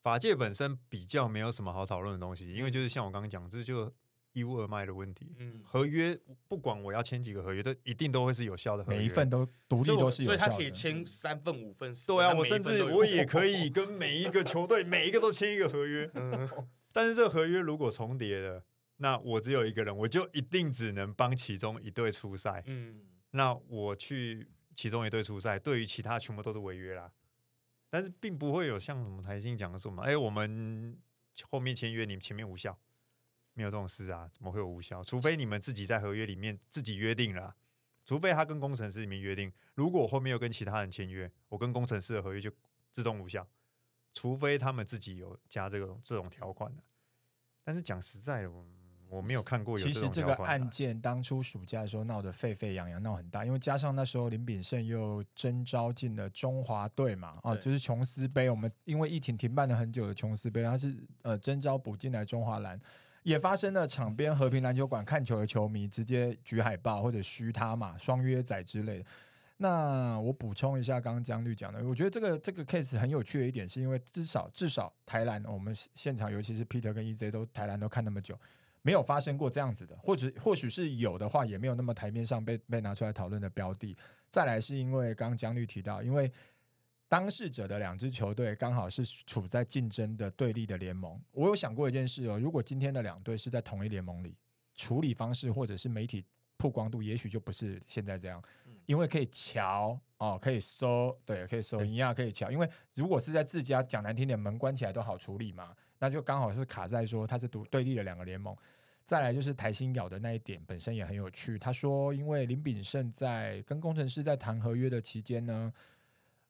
[SPEAKER 4] 法界本身比较没有什么好讨论的东西，因为就是像我刚刚讲，这就。一物二卖的问题，嗯，合约不管我要签几个合约，都一定都会是有效的合约，
[SPEAKER 3] 每一份都独立都是有
[SPEAKER 2] 效的，所以他可以签三份、五份、
[SPEAKER 4] 对啊，我甚至我也可以 跟每一个球队每一个都签一个合约，嗯，但是这个合约如果重叠了，那我只有一个人，我就一定只能帮其中一队出赛，嗯，那我去其中一队出赛，对于其他全部都是违约啦，但是并不会有像什么台信讲的说嘛，哎，我们后面签约，你们前面无效。没有这种事啊，怎么会有无效？除非你们自己在合约里面自己约定了，除非他跟工程师里面约定，如果后面又跟其他人签约，我跟工程师的合约就自动无效。除非他们自己有加这个这种条款的。但是讲实在的，我我没有看过有
[SPEAKER 3] 其实这个案件当初暑假的时候闹得沸沸扬扬，闹很大，因为加上那时候林炳胜又征召进了中华队嘛，啊，就是琼斯杯，我们因为疫情停办了很久的琼斯杯，他是呃征召补进来中华蓝。也发生了场边和平篮球馆看球的球迷直接举海报或者嘘他嘛，双约仔之类的。那我补充一下，刚刚江律讲的，我觉得这个这个 case 很有趣的一点，是因为至少至少台篮我们现场，尤其是 Peter 跟 EZ 都台篮都看那么久，没有发生过这样子的，或者或许是有的话，也没有那么台面上被被拿出来讨论的标的。再来是因为刚刚江律提到，因为。当事者的两支球队刚好是处在竞争的对立的联盟。我有想过一件事哦，如果今天的两队是在同一联盟里，处理方式或者是媒体曝光度，也许就不是现在这样，因为可以瞧哦，可以搜，对，可以搜一样可以瞧。因为如果是在自家讲难听点，门关起来都好处理嘛，那就刚好是卡在说他是独对立的两个联盟。再来就是台新咬的那一点本身也很有趣，他说因为林炳胜在跟工程师在谈合约的期间呢。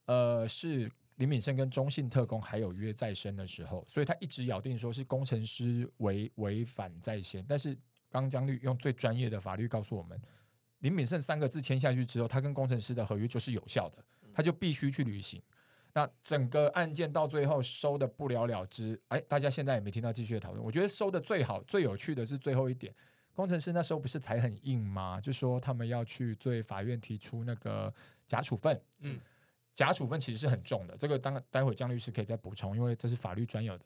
[SPEAKER 3] 呃，是林敏胜跟中信特工还有约在身的时候，所以他一直咬定说是工程师违违反在先。但是刚江律用最专业的法律告诉我们，林敏胜三个字签下去之后，他跟工程师的合约就是有效的，他就必须去履行。那整个案件到最后收的不了了之，哎，大家现在也没听到继续的讨论。我觉得收的最好、最有趣的是最后一点，工程师那时候不是才很硬吗？就说他们要去对法院提出那个假处分，嗯。假处分其实是很重的，这个当待会江律师可以再补充，因为这是法律专有的。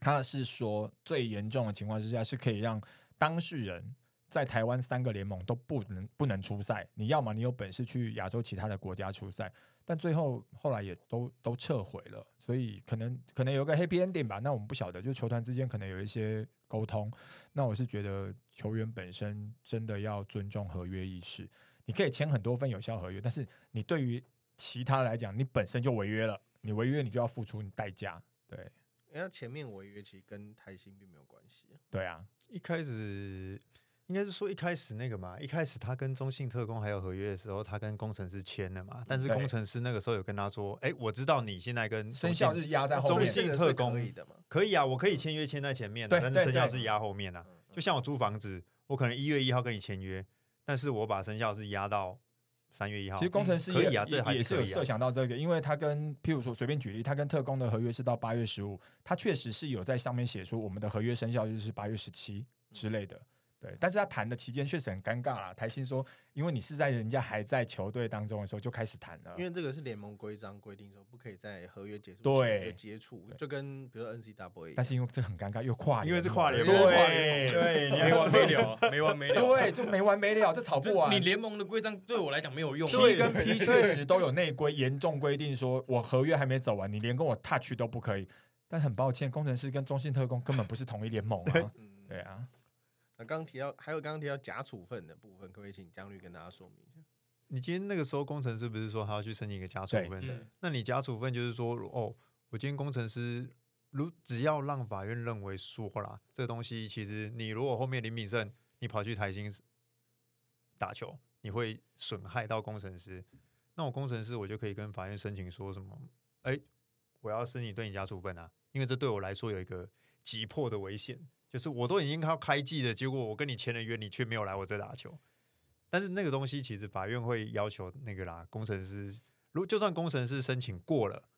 [SPEAKER 3] 他是说最严重的情况之下，是可以让当事人在台湾三个联盟都不能不能出赛。你要么你有本事去亚洲其他的国家出赛，但最后后来也都都撤回了，所以可能可能有个 happy ending 吧。那我们不晓得，就球团之间可能有一些沟通。那我是觉得球员本身真的要尊重合约意识。你可以签很多份有效合约，但是你对于其他来讲，你本身就违约了，你违约你就要付出你代价。对，
[SPEAKER 1] 因为前面违约其实跟台新并没有关系。
[SPEAKER 3] 对啊，
[SPEAKER 4] 一开始应该是说一开始那个嘛，一开始他跟中信特工还有合约的时候，他跟工程师签了嘛。但是工程师那个时候有跟他说：“哎，我知道你现在跟
[SPEAKER 3] 生效日压在后
[SPEAKER 4] 面，中信特工
[SPEAKER 1] 可以的吗？
[SPEAKER 4] 可以啊，我可以签约签在前面，但是生效日压后面啊。就像我租房子，我可能一月一号跟你签约，但是我把生效日压到。三月一号，
[SPEAKER 3] 其实工程师也也
[SPEAKER 4] 是
[SPEAKER 3] 有设想到这个，因为他跟譬如说随便举例，他跟特工的合约是到八月十五，他确实是有在上面写出我们的合约生效日是八月十七之类的。对，但是他谈的期间确实很尴尬啦。台新说，因为你是在人家还在球队当中的时候就开始谈了，
[SPEAKER 1] 因为这个是联盟规章规定说不可以在合约结束
[SPEAKER 3] 前
[SPEAKER 1] 就接触，就跟比如说 NCW。
[SPEAKER 3] 但是因为这很尴尬，又跨，
[SPEAKER 4] 因为是跨联
[SPEAKER 3] 盟，
[SPEAKER 4] 对
[SPEAKER 2] 对，没完没了，没完没了，
[SPEAKER 3] 对，就没完没了，这吵不完。
[SPEAKER 2] 你联盟的规章对我来讲没有用
[SPEAKER 3] ，P 跟 P 确实都有内规，严重规定说我合约还没走完，你连跟我 touch 都不可以。但很抱歉，工程师跟中信特工根本不是同一联盟啊，对啊。
[SPEAKER 1] 那刚刚提到，还有刚刚提到假处分的部分，可不可以请江律跟大家说明一下？
[SPEAKER 4] 你今天那个时候工程师不是说他要去申请一个假处分的？那你假处分就是说，哦，我今天工程师如只要让法院认为说啦，这个东西其实你如果后面林炳胜你跑去台新打球，你会损害到工程师，那我工程师我就可以跟法院申请说什么？哎，我要申请对你假处分啊，因为这对我来说有一个急迫的危险。就是我都已经要开季了，结果我跟你签了约，你却没有来我这打球。但是那个东西其实法院会要求那个啦，工程师如就算工程师申请过了，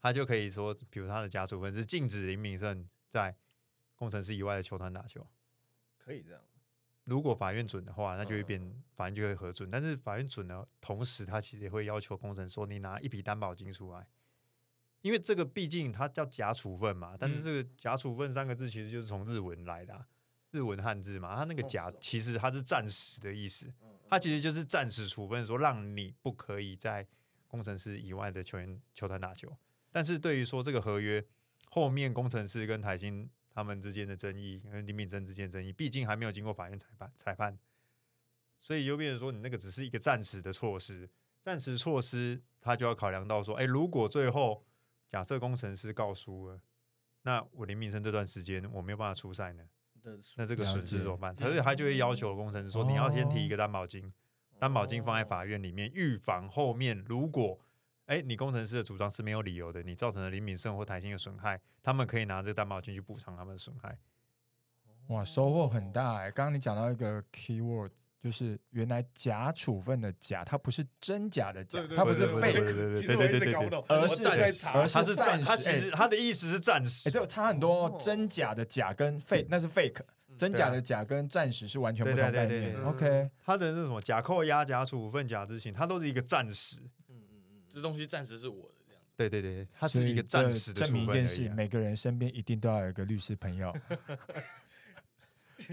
[SPEAKER 4] 他就可以说，比如他的家属分是禁止林敏胜在工程师以外的球团打球，
[SPEAKER 1] 可以这样。
[SPEAKER 4] 如果法院准的话，那就会变，法院就会核准。但是法院准的同时，他其实也会要求工程说，你拿一笔担保金出来。因为这个毕竟它叫假处分嘛，但是这个假处分三个字其实就是从日文来的，日文汉字嘛。它那个假其实它是暂时的意思，它其实就是暂时处分，说让你不可以在工程师以外的球员球团打球。但是对于说这个合约后面工程师跟台新他们之间的争议，跟林敏珍之间的争议，毕竟还没有经过法院裁判裁判，所以就变成说你那个只是一个暂时的措施，暂时措施他就要考量到说，哎，如果最后假设工程师告输了，那我林明生这段时间我没有办法出赛呢，那这个损失怎么办？可是他就会要求工程师说，你要先提一个担保金，担保金放在法院里面，预防后面如果哎你工程师的主张是没有理由的，你造成了林敏胜或台新的损害，他们可以拿这个担保金去补偿他们的损害。
[SPEAKER 3] 哇，收获很大哎！刚刚你讲到一个 key word。就是原来假处分的假，它不是真假的假，它不是 fake，
[SPEAKER 1] 其实我一直搞不懂，
[SPEAKER 3] 而是而
[SPEAKER 4] 是暂时，其实它的意思是暂时，
[SPEAKER 3] 就差很多。真假的假跟 fake 那是 fake，真假的假跟暂时是完全不同概念。OK，
[SPEAKER 4] 它的那什么假扣押、假处分、假执行，它都是一个暂时。
[SPEAKER 2] 嗯嗯嗯，这东西暂时是我的这样。
[SPEAKER 4] 对对对，它是一个暂时的
[SPEAKER 3] 证明一件事，每个人身边一定都要有一个律师朋友。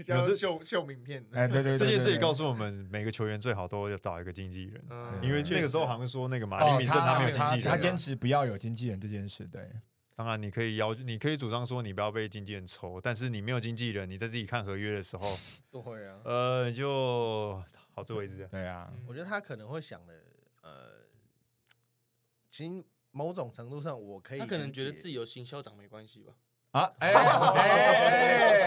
[SPEAKER 1] 要秀秀名片，
[SPEAKER 3] 哎，对对，
[SPEAKER 4] 这件事也告诉我们，每个球员最好都要找一个经纪人，因为那个时候好像说那个马林米森他没有经纪人，
[SPEAKER 3] 他坚持不要有经纪人这件事。对，
[SPEAKER 4] 当然你可以要，你可以主张说你不要被经纪人抽，但是你没有经纪人，你在自己看合约的时候，
[SPEAKER 1] 都会啊，
[SPEAKER 4] 呃，就好自为之。
[SPEAKER 3] 对啊，
[SPEAKER 1] 我觉得他可能会想的，呃，其实某种程度上我可以，他
[SPEAKER 2] 可能觉得自己有行销长没关系吧？
[SPEAKER 3] 啊，哎。
[SPEAKER 4] 哎，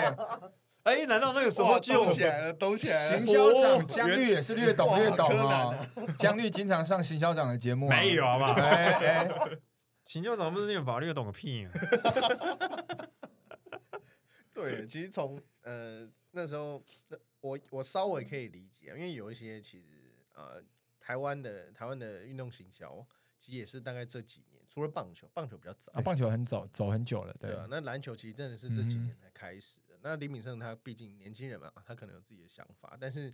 [SPEAKER 4] 难道那个时候就
[SPEAKER 1] 起来了？抖起来
[SPEAKER 3] 了！行销长姜律也是略懂略懂啊。姜律经常上行销长的节目，
[SPEAKER 4] 没有好吧？哎哎，行销长不是念法律，懂个屁啊！
[SPEAKER 1] 对，其实从呃那时候，我我稍微可以理解，因为有一些其实呃台湾的台湾的运动行销，其实也是大概这几年，除了棒球，棒球比较早，啊
[SPEAKER 3] 棒球很早走很久了，对
[SPEAKER 1] 啊。那篮球其实真的是这几年才开始。那李敏胜他毕竟年轻人嘛，他可能有自己的想法，但是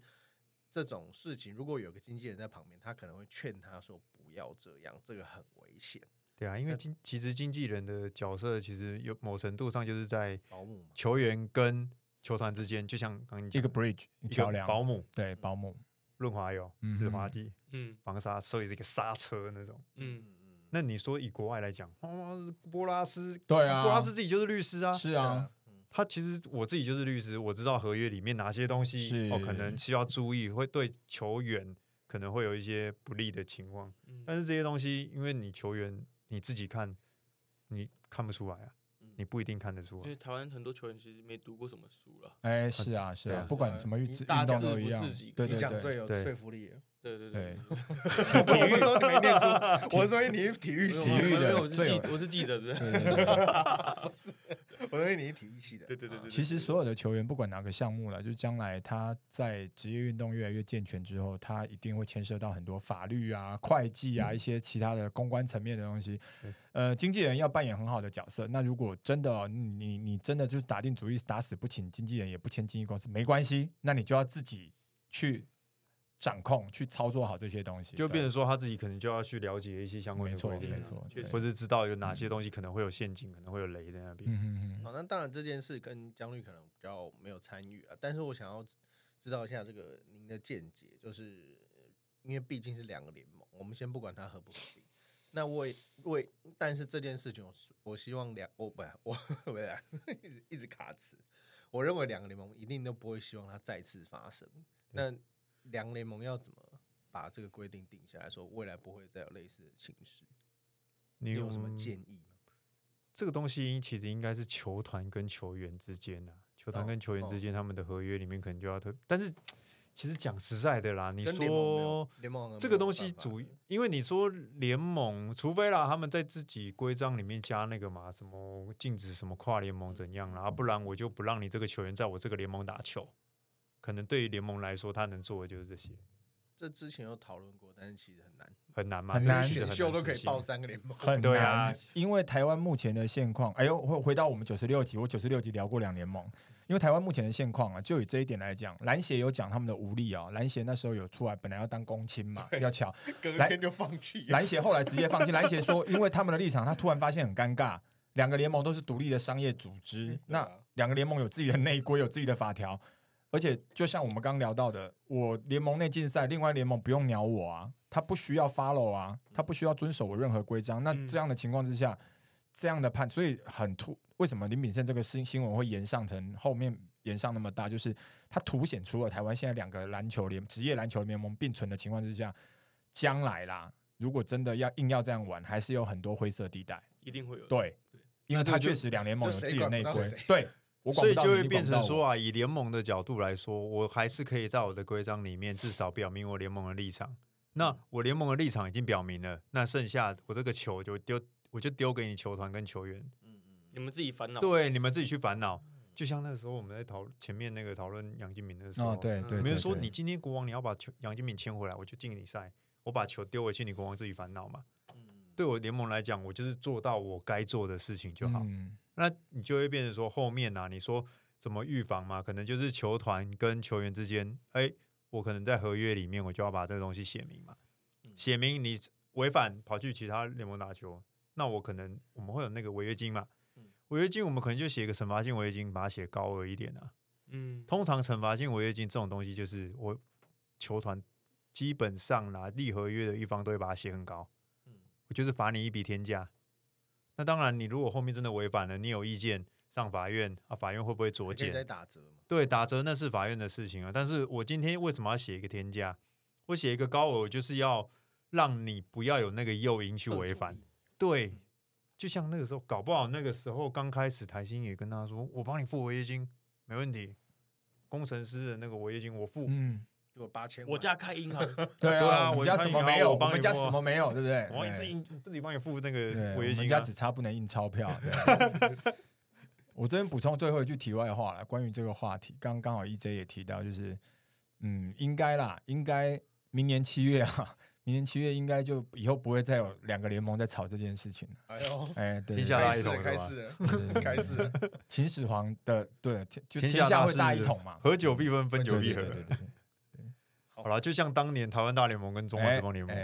[SPEAKER 1] 这种事情如果有个经纪人在旁边，他可能会劝他说不要这样，这个很危险。
[SPEAKER 4] 对啊，因为经其实经纪人的角色其实有某程度上就是在
[SPEAKER 1] 保姆
[SPEAKER 4] 球员跟球团之间，就像刚
[SPEAKER 3] 一个 bridge 桥梁，
[SPEAKER 4] 保姆。
[SPEAKER 3] 对保姆。
[SPEAKER 4] 润滑油、润滑剂、嗯，防沙，所以这个刹车那种，嗯。嗯。那你说以国外来讲，哦，波拉斯
[SPEAKER 3] 对啊，
[SPEAKER 4] 波拉斯自己就是律师啊，
[SPEAKER 3] 是啊。
[SPEAKER 4] 他其实我自己就是律师，我知道合约里面哪些东西哦可能需要注意，会对球员可能会有一些不利的情况。但是这些东西，因为你球员你自己看，你看不出来啊，你不一定看得出来。
[SPEAKER 2] 因为台湾很多球员其实没读过什么书了。
[SPEAKER 3] 哎，是啊，是啊，不管什么运运动都一样。对对对，
[SPEAKER 1] 最有说服力。
[SPEAKER 2] 对对对，
[SPEAKER 3] 体育
[SPEAKER 1] 都没念书，我说你体育系
[SPEAKER 3] 体育的，
[SPEAKER 2] 我是记我是记得的。
[SPEAKER 1] 我认为你是体育系的。
[SPEAKER 2] 对对对对。
[SPEAKER 3] 其实所有的球员，不管哪个项目了，就将来他在职业运动越来越健全之后，他一定会牵涉到很多法律啊、会计啊一些其他的公关层面的东西。呃，经纪人要扮演很好的角色。那如果真的你你真的就是打定主意打死不请经纪人，也不签经纪公司，没关系，那你就要自己去。掌控去操作好这些东西，
[SPEAKER 4] 就变成说他自己可能就要去了解一些相关的
[SPEAKER 3] 规定，没错，
[SPEAKER 4] 或者知道有哪些东西可能会有陷阱，可能会有雷在那边。
[SPEAKER 1] 好，那当然这件事跟姜律可能比较没有参与啊，但是我想要知道一下这个您的见解，就是因为毕竟是两个联盟，我们先不管它合不合并，那为为，但是这件事情，我我希望两我不我 不是 一直一直卡词，我认为两个联盟一定都不会希望它再次发生。那两联盟要怎么把这个规定定下来，说未来不会再有类似的情势？你有什么建议吗？
[SPEAKER 4] 这个东西其实应该是球团跟球员之间的，球团跟球员之间他们的合约里面可能就要特。但是其实讲实在的啦，你说
[SPEAKER 1] 联盟
[SPEAKER 4] 这个东西主，因为你说联盟，除非啦他们在自己规章里面加那个嘛，什么禁止什么跨联盟怎样啦，不然我就不让你这个球员在我这个联盟打球。可能对于联盟来说，他能做的就是这些。
[SPEAKER 1] 这之前有讨论过，但是其实很难，
[SPEAKER 4] 很难嘛，
[SPEAKER 3] 很难。
[SPEAKER 1] 选秀都可以报三个联盟，
[SPEAKER 3] 很 难。因为台湾目前的现况，哎呦，回回到我们九十六集，我九十六集聊过两联盟。因为台湾目前的现况啊，就以这一点来讲，篮协有讲他们的无力啊。篮协那时候有出来，本来要当公亲嘛，要巧，
[SPEAKER 1] 隔天就放弃。
[SPEAKER 3] 篮协后来直接放弃。篮协说，因为他们的立场，他突然发现很尴尬，两个联盟都是独立的商业组织，那两个联盟有自己的内规，有自己的法条。而且，就像我们刚聊到的，我联盟内竞赛，另外联盟不用鸟我啊，他不需要 follow 啊，他不需要遵守我任何规章。那这样的情况之下，这样的判，所以很突。为什么林炳胜这个新新闻会延上成后面延上那么大？就是它凸显出了台湾现在两个篮球联职业篮球联盟并存的情况之下，将来啦，如果真的要硬要这样玩，还是有很多灰色地带，
[SPEAKER 2] 一定会有。
[SPEAKER 3] 对，因为他确实两联盟有自己的内规，对。
[SPEAKER 4] 所以就会变成说啊，以联盟的角度来说，我还是可以在我的规章里面至少表明我联盟的立场。那我联盟的立场已经表明了，那剩下我这个球就丢，我就丢给你球团跟球员。
[SPEAKER 2] 嗯嗯，你们自己烦恼。
[SPEAKER 4] 对，你们自己去烦恼。就像那个时候我们在讨前面那个讨论杨金敏的时候，
[SPEAKER 3] 对对，
[SPEAKER 4] 没人说你今天国王你要把球杨金敏签回来，我就进你赛，我把球丢回去，你国王自己烦恼嘛。对我联盟来讲，我就是做到我该做的事情就好。那你就会变成说后面啊，你说怎么预防嘛？可能就是球团跟球员之间，哎，我可能在合约里面，我就要把这个东西写明嘛，写明你违反跑去其他联盟打球，那我可能我们会有那个违约金嘛？违约金我们可能就写一个惩罚性违约金，把它写高额一点啊。嗯，通常惩罚性违约金这种东西，就是我球团基本上拿立合约的一方都会把它写很高，嗯，我就是罚你一笔天价。那当然，你如果后面真的违反了，你有意见上法院啊？法院会不会酌减？
[SPEAKER 1] 在打折
[SPEAKER 4] 对，打折那是法院的事情啊。但是我今天为什么要写一个天价？我写一个高额，就是要让你不要有那个诱因去违反。对，就像那个时候，搞不好那个时候刚开始，台新也跟他说：“我帮你付违约金，没问题。工程师的那个违约金我付。”嗯。
[SPEAKER 1] 我八千，
[SPEAKER 2] 我家开银行，
[SPEAKER 3] 对啊，我家什么没有，
[SPEAKER 4] 我
[SPEAKER 3] 们家什么没有，对不对？
[SPEAKER 4] 我一直印自己帮你付那个违约金，
[SPEAKER 3] 我们家只差不能印钞票。我这边补充最后一句题外话了，关于这个话题，刚刚好 EJ 也提到，就是嗯，应该啦，应该明年七月啊，明年七月应该就以后不会再有两个联盟在吵这件事情了。哎呦，哎，对，
[SPEAKER 4] 天下大一统
[SPEAKER 1] 开始，开始，
[SPEAKER 3] 秦始皇的对，就
[SPEAKER 4] 天
[SPEAKER 3] 下会大一统嘛，
[SPEAKER 4] 合久必分，分久必合，对对对。好了，就像当年台湾大联盟跟中华职棒联盟。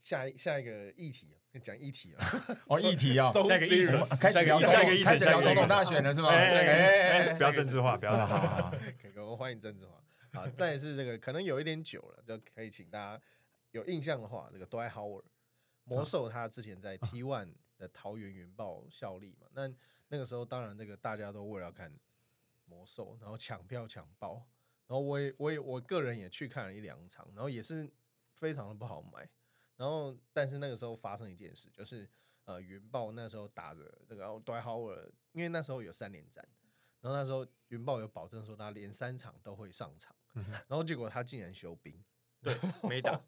[SPEAKER 1] 下一下一个议题，讲议题啊。
[SPEAKER 3] 哦，议题啊，
[SPEAKER 4] 下一个议题，
[SPEAKER 3] 开始聊，
[SPEAKER 4] 下一个议题，
[SPEAKER 3] 开始聊总统大选了是吗？哎，
[SPEAKER 4] 不要政治化，不要
[SPEAKER 3] 好好。
[SPEAKER 1] 可以，我欢迎政治化。好，再是这个可能有一点久了，就可以请大家有印象的话，这个 Dwight Howard 魔兽他之前在 T One 的桃园云豹效力嘛？那那个时候当然这个大家都为了看魔兽，然后抢票抢爆。然后我也我也我个人也去看了一两场，然后也是非常的不好买。然后但是那个时候发生一件事，就是呃云豹那时候打着这个 Dwight Howard，因为那时候有三连战，然后那时候云豹有保证说他连三场都会上场，然后结果他竟然休兵，
[SPEAKER 2] 对，没打。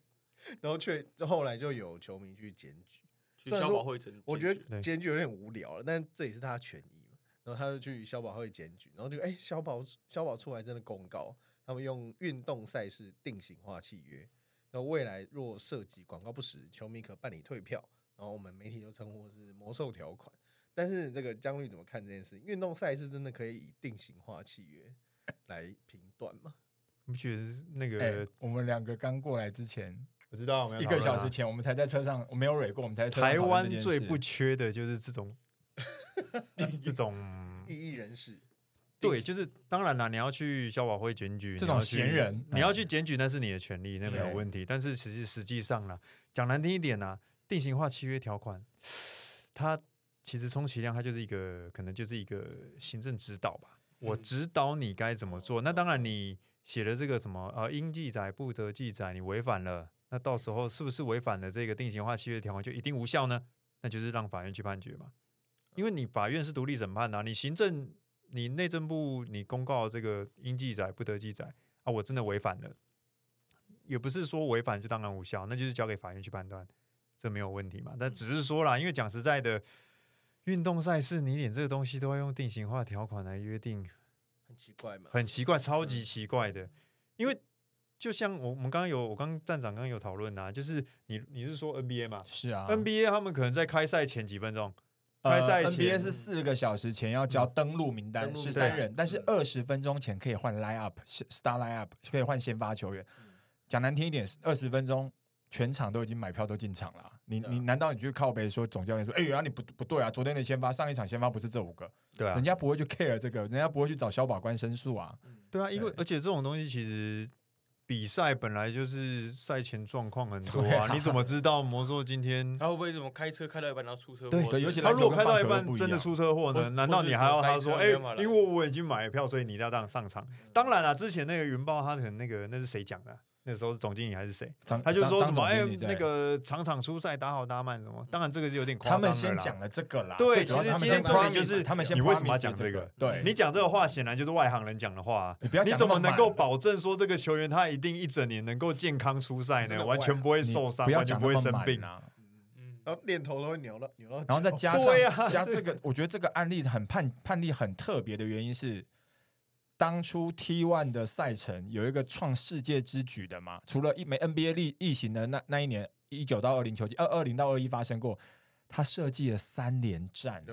[SPEAKER 1] 然后却后来就有球迷去检举，
[SPEAKER 2] 去消保会检
[SPEAKER 1] 我觉得检举有点无聊了，但这也是他的权益嘛。然后他就去消保会检举，然后就哎，消保消保出来真的公告，他们用运动赛事定型化契约，那未来若涉及广告不实，球迷可办理退票。然后我们媒体就称呼是魔兽条款。但是这个江律怎么看这件事？运动赛事真的可以以定型化契约来评断吗？
[SPEAKER 4] 你觉得那个？
[SPEAKER 3] 我们两个刚过来之前，
[SPEAKER 4] 我知道
[SPEAKER 3] 一个小时前，我们才在车上，我没有蕊过，我们才
[SPEAKER 4] 台湾最不缺的就是这种 这种
[SPEAKER 1] 异议人士。
[SPEAKER 4] 对，就是当然啦，你要去消保会检举
[SPEAKER 3] 这种闲人，
[SPEAKER 4] 你要去检举那是你的权利，那没有问题。但是实际实际上呢，讲难听一点呢，定型化契约条款，它。其实充其量它就是一个，可能就是一个行政指导吧。我指导你该怎么做。那当然，你写的这个什么呃应记载不得记载，你违反了，那到时候是不是违反了这个定型化契约条款就一定无效呢？那就是让法院去判决嘛。因为你法院是独立审判的，你行政你内政部你公告这个应记载不得记载啊，我真的违反了，也不是说违反就当然无效，那就是交给法院去判断，这没有问题嘛。但只是说啦，因为讲实在的。运动赛事，你连这个东西都要用定型化条款来约定，
[SPEAKER 1] 很奇怪嘛？
[SPEAKER 4] 很奇怪，超级奇怪的。因为就像我我们刚刚有，我刚站长刚刚有讨论啊，就是你你是说 NBA 嘛？
[SPEAKER 3] 是啊
[SPEAKER 4] ，NBA 他们可能在开赛前几分钟，开赛前。
[SPEAKER 3] NBA 是四个小时前要交登录名单，十三人，但是二十分钟前可以换 line up，star line up 可以换先发球员。讲难听一点，二十分钟。全场都已经买票都进场了，你你难道你去靠背说总教练说，哎，原来你不不对啊？昨天的先发，上一场先发不是这五个，
[SPEAKER 4] 对啊，
[SPEAKER 3] 人家不会去 care 这个，人家不会去找小保官申诉啊，
[SPEAKER 4] 对啊，因为而且这种东西其实比赛本来就是赛前状况很多啊，你怎么知道魔兽今天
[SPEAKER 2] 他会不会怎么开车开到一半然后出车祸？
[SPEAKER 3] 对，尤其
[SPEAKER 4] 他如果开到一半真的出车祸呢？难道你还要他说，哎，因为我已经买了票，所以你要这样上场？当然了，之前那个云豹他可能那个那是谁讲的？那时候总经理还是谁？他就说什么？哎，那个场场出赛打好打满什么？当然这个是有点夸
[SPEAKER 3] 张他们先讲了这个啦。
[SPEAKER 4] 对，其实今天重点就是
[SPEAKER 3] 他们先。
[SPEAKER 4] 你为什么要讲这个？
[SPEAKER 3] 对，
[SPEAKER 4] 你讲这个话显然就是外行人讲的话。
[SPEAKER 3] 你不要，
[SPEAKER 4] 你怎么能够保证说这个球员他一定一整年能够健康出赛呢？完全不会受伤，完全不会生病
[SPEAKER 3] 啊。
[SPEAKER 1] 嗯，然后链头都会扭了扭到，
[SPEAKER 3] 然后再加上加这个，我觉得这个案例很判判例很特别的原因是。当初 T One 的赛程有一个创世界之举的嘛？除了一枚 NBA 例疫情的那那一年一九到二零球季，二二零到二一发生过，他设计了三连战，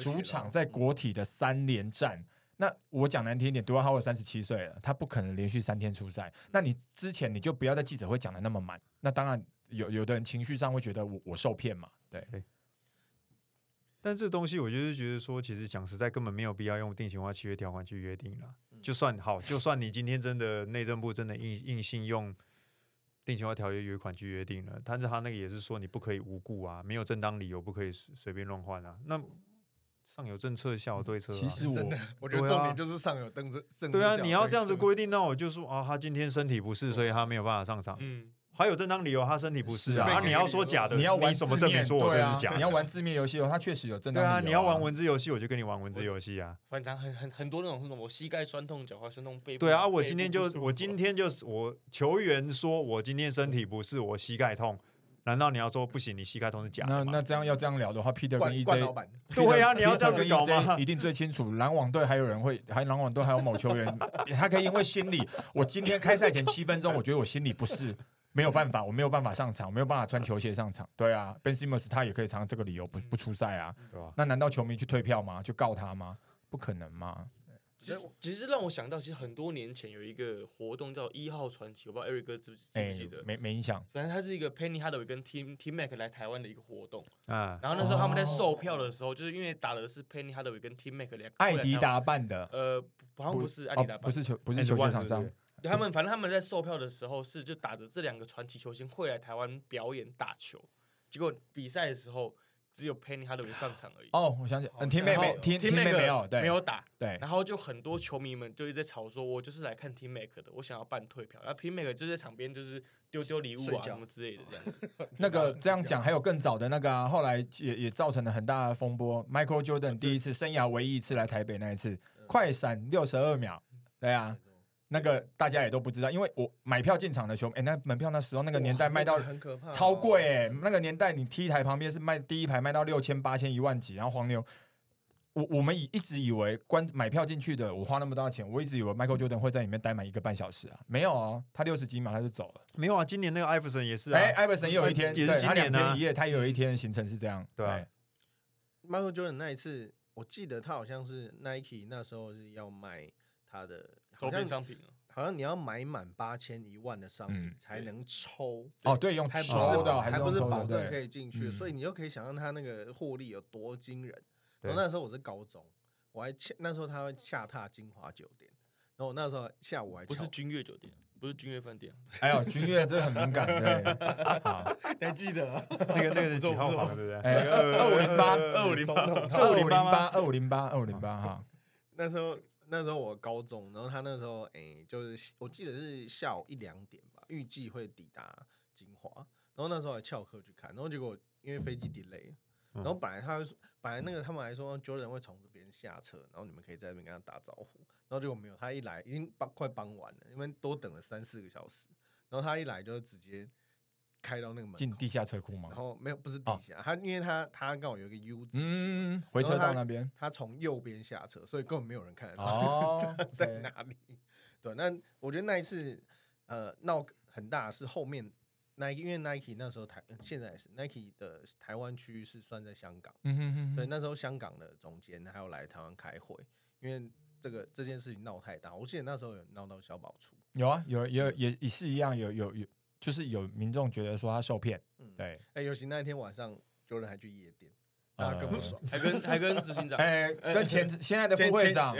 [SPEAKER 3] 主场在国体的三连战。那我讲难听一点，杜兰特三十七岁了，他不可能连续三天出赛。那你之前你就不要在记者会讲的那么满。那当然有有的人情绪上会觉得我我受骗嘛，对。
[SPEAKER 4] 但这东西我就是觉得说，其实讲实在根本没有必要用定型化契约条款去约定了。就算好，就算你今天真的内政部真的硬硬性用定情化条约约款去约定了，但是他那个也是说你不可以无故啊，没有正当理由不可以随便乱换啊。那上有政策，下有对策。
[SPEAKER 3] 其实我
[SPEAKER 1] 我觉得重点就是上有政策。
[SPEAKER 4] 对啊，你要这样子规定，那我就说啊，他今天身体不适，所以他没有办法上场。嗯。还有正当理由，他身体不适啊！你要说假的，
[SPEAKER 3] 你要玩
[SPEAKER 4] 什么证明说我这是假？
[SPEAKER 3] 你要玩字面游戏哦，他确实有正当。
[SPEAKER 4] 对啊，你要玩文字游戏，我就跟你玩文字游戏
[SPEAKER 2] 啊。反正很很很多那种什么，我膝盖酸痛、脚踝酸痛、背。
[SPEAKER 4] 对啊，我今天就我今天就是我球员说我今天身体不适，我膝盖痛，难道你要说不行？你膝盖痛是假？
[SPEAKER 3] 那那这样要这样聊的话，Peter 跟 EJ，
[SPEAKER 4] 对啊，你要这样子搞吗？
[SPEAKER 3] 一定最清楚。篮网队还有人会，还篮网队还有某球员，他可以因为心理，我今天开赛前七分钟，我觉得我心里不适。没有办法，我没有办法上场，我没有办法穿球鞋上场。对啊，Ben Simmons 他也可以常这个理由不不出赛啊。那难道球迷去退票吗？去告他吗？不可能吗？
[SPEAKER 2] 其实其实让我想到，其实很多年前有一个活动叫一号传奇，我不知道 Eric 哥记不记得？
[SPEAKER 3] 没没印象。
[SPEAKER 2] 反正它是一个 Penny Hardaway 跟 Team Team Mac 来台湾的一个活动啊。然后那时候他们在售票的时候，就是因为打的是 Penny Hardaway 跟 Team Mac 两。
[SPEAKER 3] 艾迪达办的。
[SPEAKER 2] 呃，好像不是艾迪达办，
[SPEAKER 3] 不是球不是球鞋厂商。
[SPEAKER 2] 他们反正他们在售票的时候是就打着这两个传奇球星会来台湾表演打球，结果比赛的时候只有 Penny 他都没上场而已。
[SPEAKER 3] 哦，我想起，嗯，听妹没天天妹没有，对，
[SPEAKER 2] 没有打，
[SPEAKER 3] 对。
[SPEAKER 2] 然后就很多球迷们就一直在吵说，我就是来看 Team Make 的，我想要办退票。然后 Team Make 就在场边就是丢丢礼物啊什么之类的这样。
[SPEAKER 3] 那个 这样讲还有更早的那个啊，后来也也造成了很大的风波。Michael Jordan 第一次生涯唯一一次来台北那一次，快闪六十二秒，对啊。那个大家也都不知道，因为我买票进场的时候，哎，那门票那时候那个年代卖到
[SPEAKER 1] 很可怕，
[SPEAKER 3] 超贵哎，那个年代你 T 台旁边是卖第一排卖到六千八千一万几，然后黄牛。我我们以一直以为关买票进去的，我花那么多钱，我一直以为 Michael Jordan 会在里面待满一个半小时啊，没有啊，他六十几秒他就走了。
[SPEAKER 4] 没有啊，今年那个艾弗森也是啊，
[SPEAKER 3] 哎，艾弗森也有一天，
[SPEAKER 4] 也是今年
[SPEAKER 3] 呢，一夜他也有一天行程是这样，
[SPEAKER 4] 对。
[SPEAKER 1] Michael Jordan 那一次，我记得他好像是 Nike 那时候是要卖他的
[SPEAKER 2] 周边商品啊，
[SPEAKER 1] 好像你要买满八千一万的商品才能抽。
[SPEAKER 3] 哦，对，用抽的，
[SPEAKER 1] 还不是保证可以进去，所以你就可以想象他那个获利有多惊人。然后那时候我是高中，我还下那时候他会下榻金华酒店，然后那时候下午还
[SPEAKER 2] 不是君悦酒店，不是君悦饭店，
[SPEAKER 3] 哎呦君悦这很敏感对，
[SPEAKER 1] 你还记得？
[SPEAKER 4] 那个那个是几号房对不对？
[SPEAKER 3] 二五零八。
[SPEAKER 2] 二五零八
[SPEAKER 3] 二五零八二五零八二五零八哈。
[SPEAKER 1] 那时候那时候我高中，然后他那时候哎就是我记得是下午一两点吧，预计会抵达金华，然后那时候还翘课去看，然后结果因为飞机 delay。然后本来他说，本来那个他们还说 Jordan 会从这边下车，然后你们可以在那边跟他打招呼。然后结果没有，他一来已经帮快帮完了，因为多等了三四个小时。然后他一来就直接开到那个门
[SPEAKER 3] 进地下车库吗？
[SPEAKER 1] 然后没有，不是地下，他因为他他刚好有一个 U 字
[SPEAKER 3] 形，回车道那边，
[SPEAKER 1] 他从右边下车，所以根本没有人看得到 在哪里。对，那我觉得那一次呃闹很大是后面。Nike 因为 Nike 那时候台现在是 Nike 的台湾区是算在香港，所以那时候香港的总监还要来台湾开会，因为这个这件事情闹太大。我记得那时候有闹到消保处，
[SPEAKER 3] 有啊，有有也也是一样，有有有，就是有民众觉得说他受骗，对，
[SPEAKER 1] 哎，尤其那一天晚上，有人还去夜店，啊，更不爽，
[SPEAKER 2] 还跟还跟执行长，
[SPEAKER 3] 哎，跟前现在的副会长，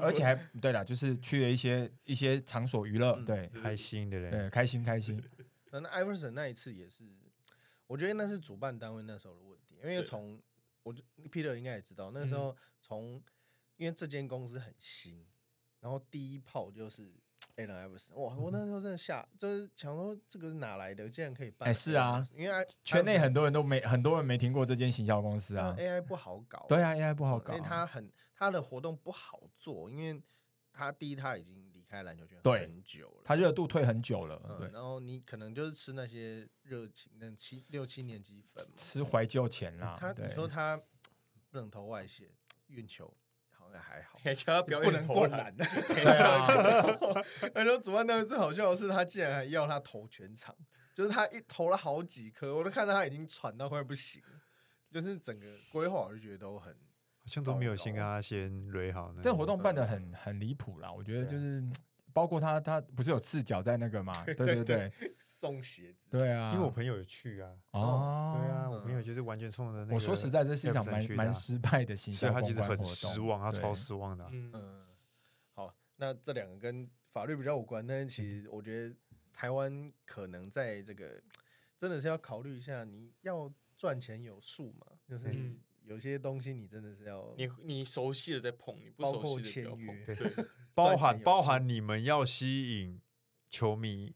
[SPEAKER 3] 而且还对了，就是去了一些一些场所娱乐，对，
[SPEAKER 4] 开心的人，
[SPEAKER 3] 对，开心开心。
[SPEAKER 1] 那艾弗森那一次也是，我觉得那是主办单位那时候的问题，因为从我 Peter 应该也知道，那时候从因为这间公司很新，然后第一炮就是 Allen Iverson，哇！我那时候真的吓，就是想说这个是哪来的，竟然可以办？
[SPEAKER 3] 哎，是啊，
[SPEAKER 1] 因为
[SPEAKER 3] 圈内很多人都没很多人没听过这间行销公司啊
[SPEAKER 1] ，AI 不好搞，
[SPEAKER 3] 对啊，AI 不好搞，
[SPEAKER 1] 因为他很他的活动不好做，因为他第一他已经离。开篮球圈很久了，
[SPEAKER 3] 他热度退很久了。对，
[SPEAKER 1] 然后你可能就是吃那些热情，那七六七年级粉，
[SPEAKER 3] 吃怀旧钱啦。
[SPEAKER 1] 他你说他不能投外线运球，好像还好，
[SPEAKER 2] 不
[SPEAKER 1] 能灌篮。
[SPEAKER 3] 对啊，
[SPEAKER 1] 而且主办单位最好笑的是，他竟然还要他投全场，就是他一投了好几颗，我都看到他已经喘到快不行了。就是整个规划，我就觉得都很。
[SPEAKER 4] 好像都没有先跟他先蕊好。
[SPEAKER 3] 这活动办的很很离谱啦，我觉得就是包括他他不是有赤脚在那个嘛？对对对，
[SPEAKER 1] 送鞋子。
[SPEAKER 3] 对啊，
[SPEAKER 4] 因为我朋友有去啊。哦。对啊，我朋友就是完全冲着那个。
[SPEAKER 3] 我说实在，这是一场蛮蛮失败的形象
[SPEAKER 4] 他其实很失望，他超失望的。
[SPEAKER 1] 嗯。好，那这两个跟法律比较有关，但是其实我觉得台湾可能在这个真的是要考虑一下，你要赚钱有数嘛？就是。有些东西你真的是要
[SPEAKER 2] 你你熟悉的在碰，你不
[SPEAKER 1] 熟
[SPEAKER 2] 悉的
[SPEAKER 1] 不要
[SPEAKER 2] 对，
[SPEAKER 4] 包含包含你们要吸引球迷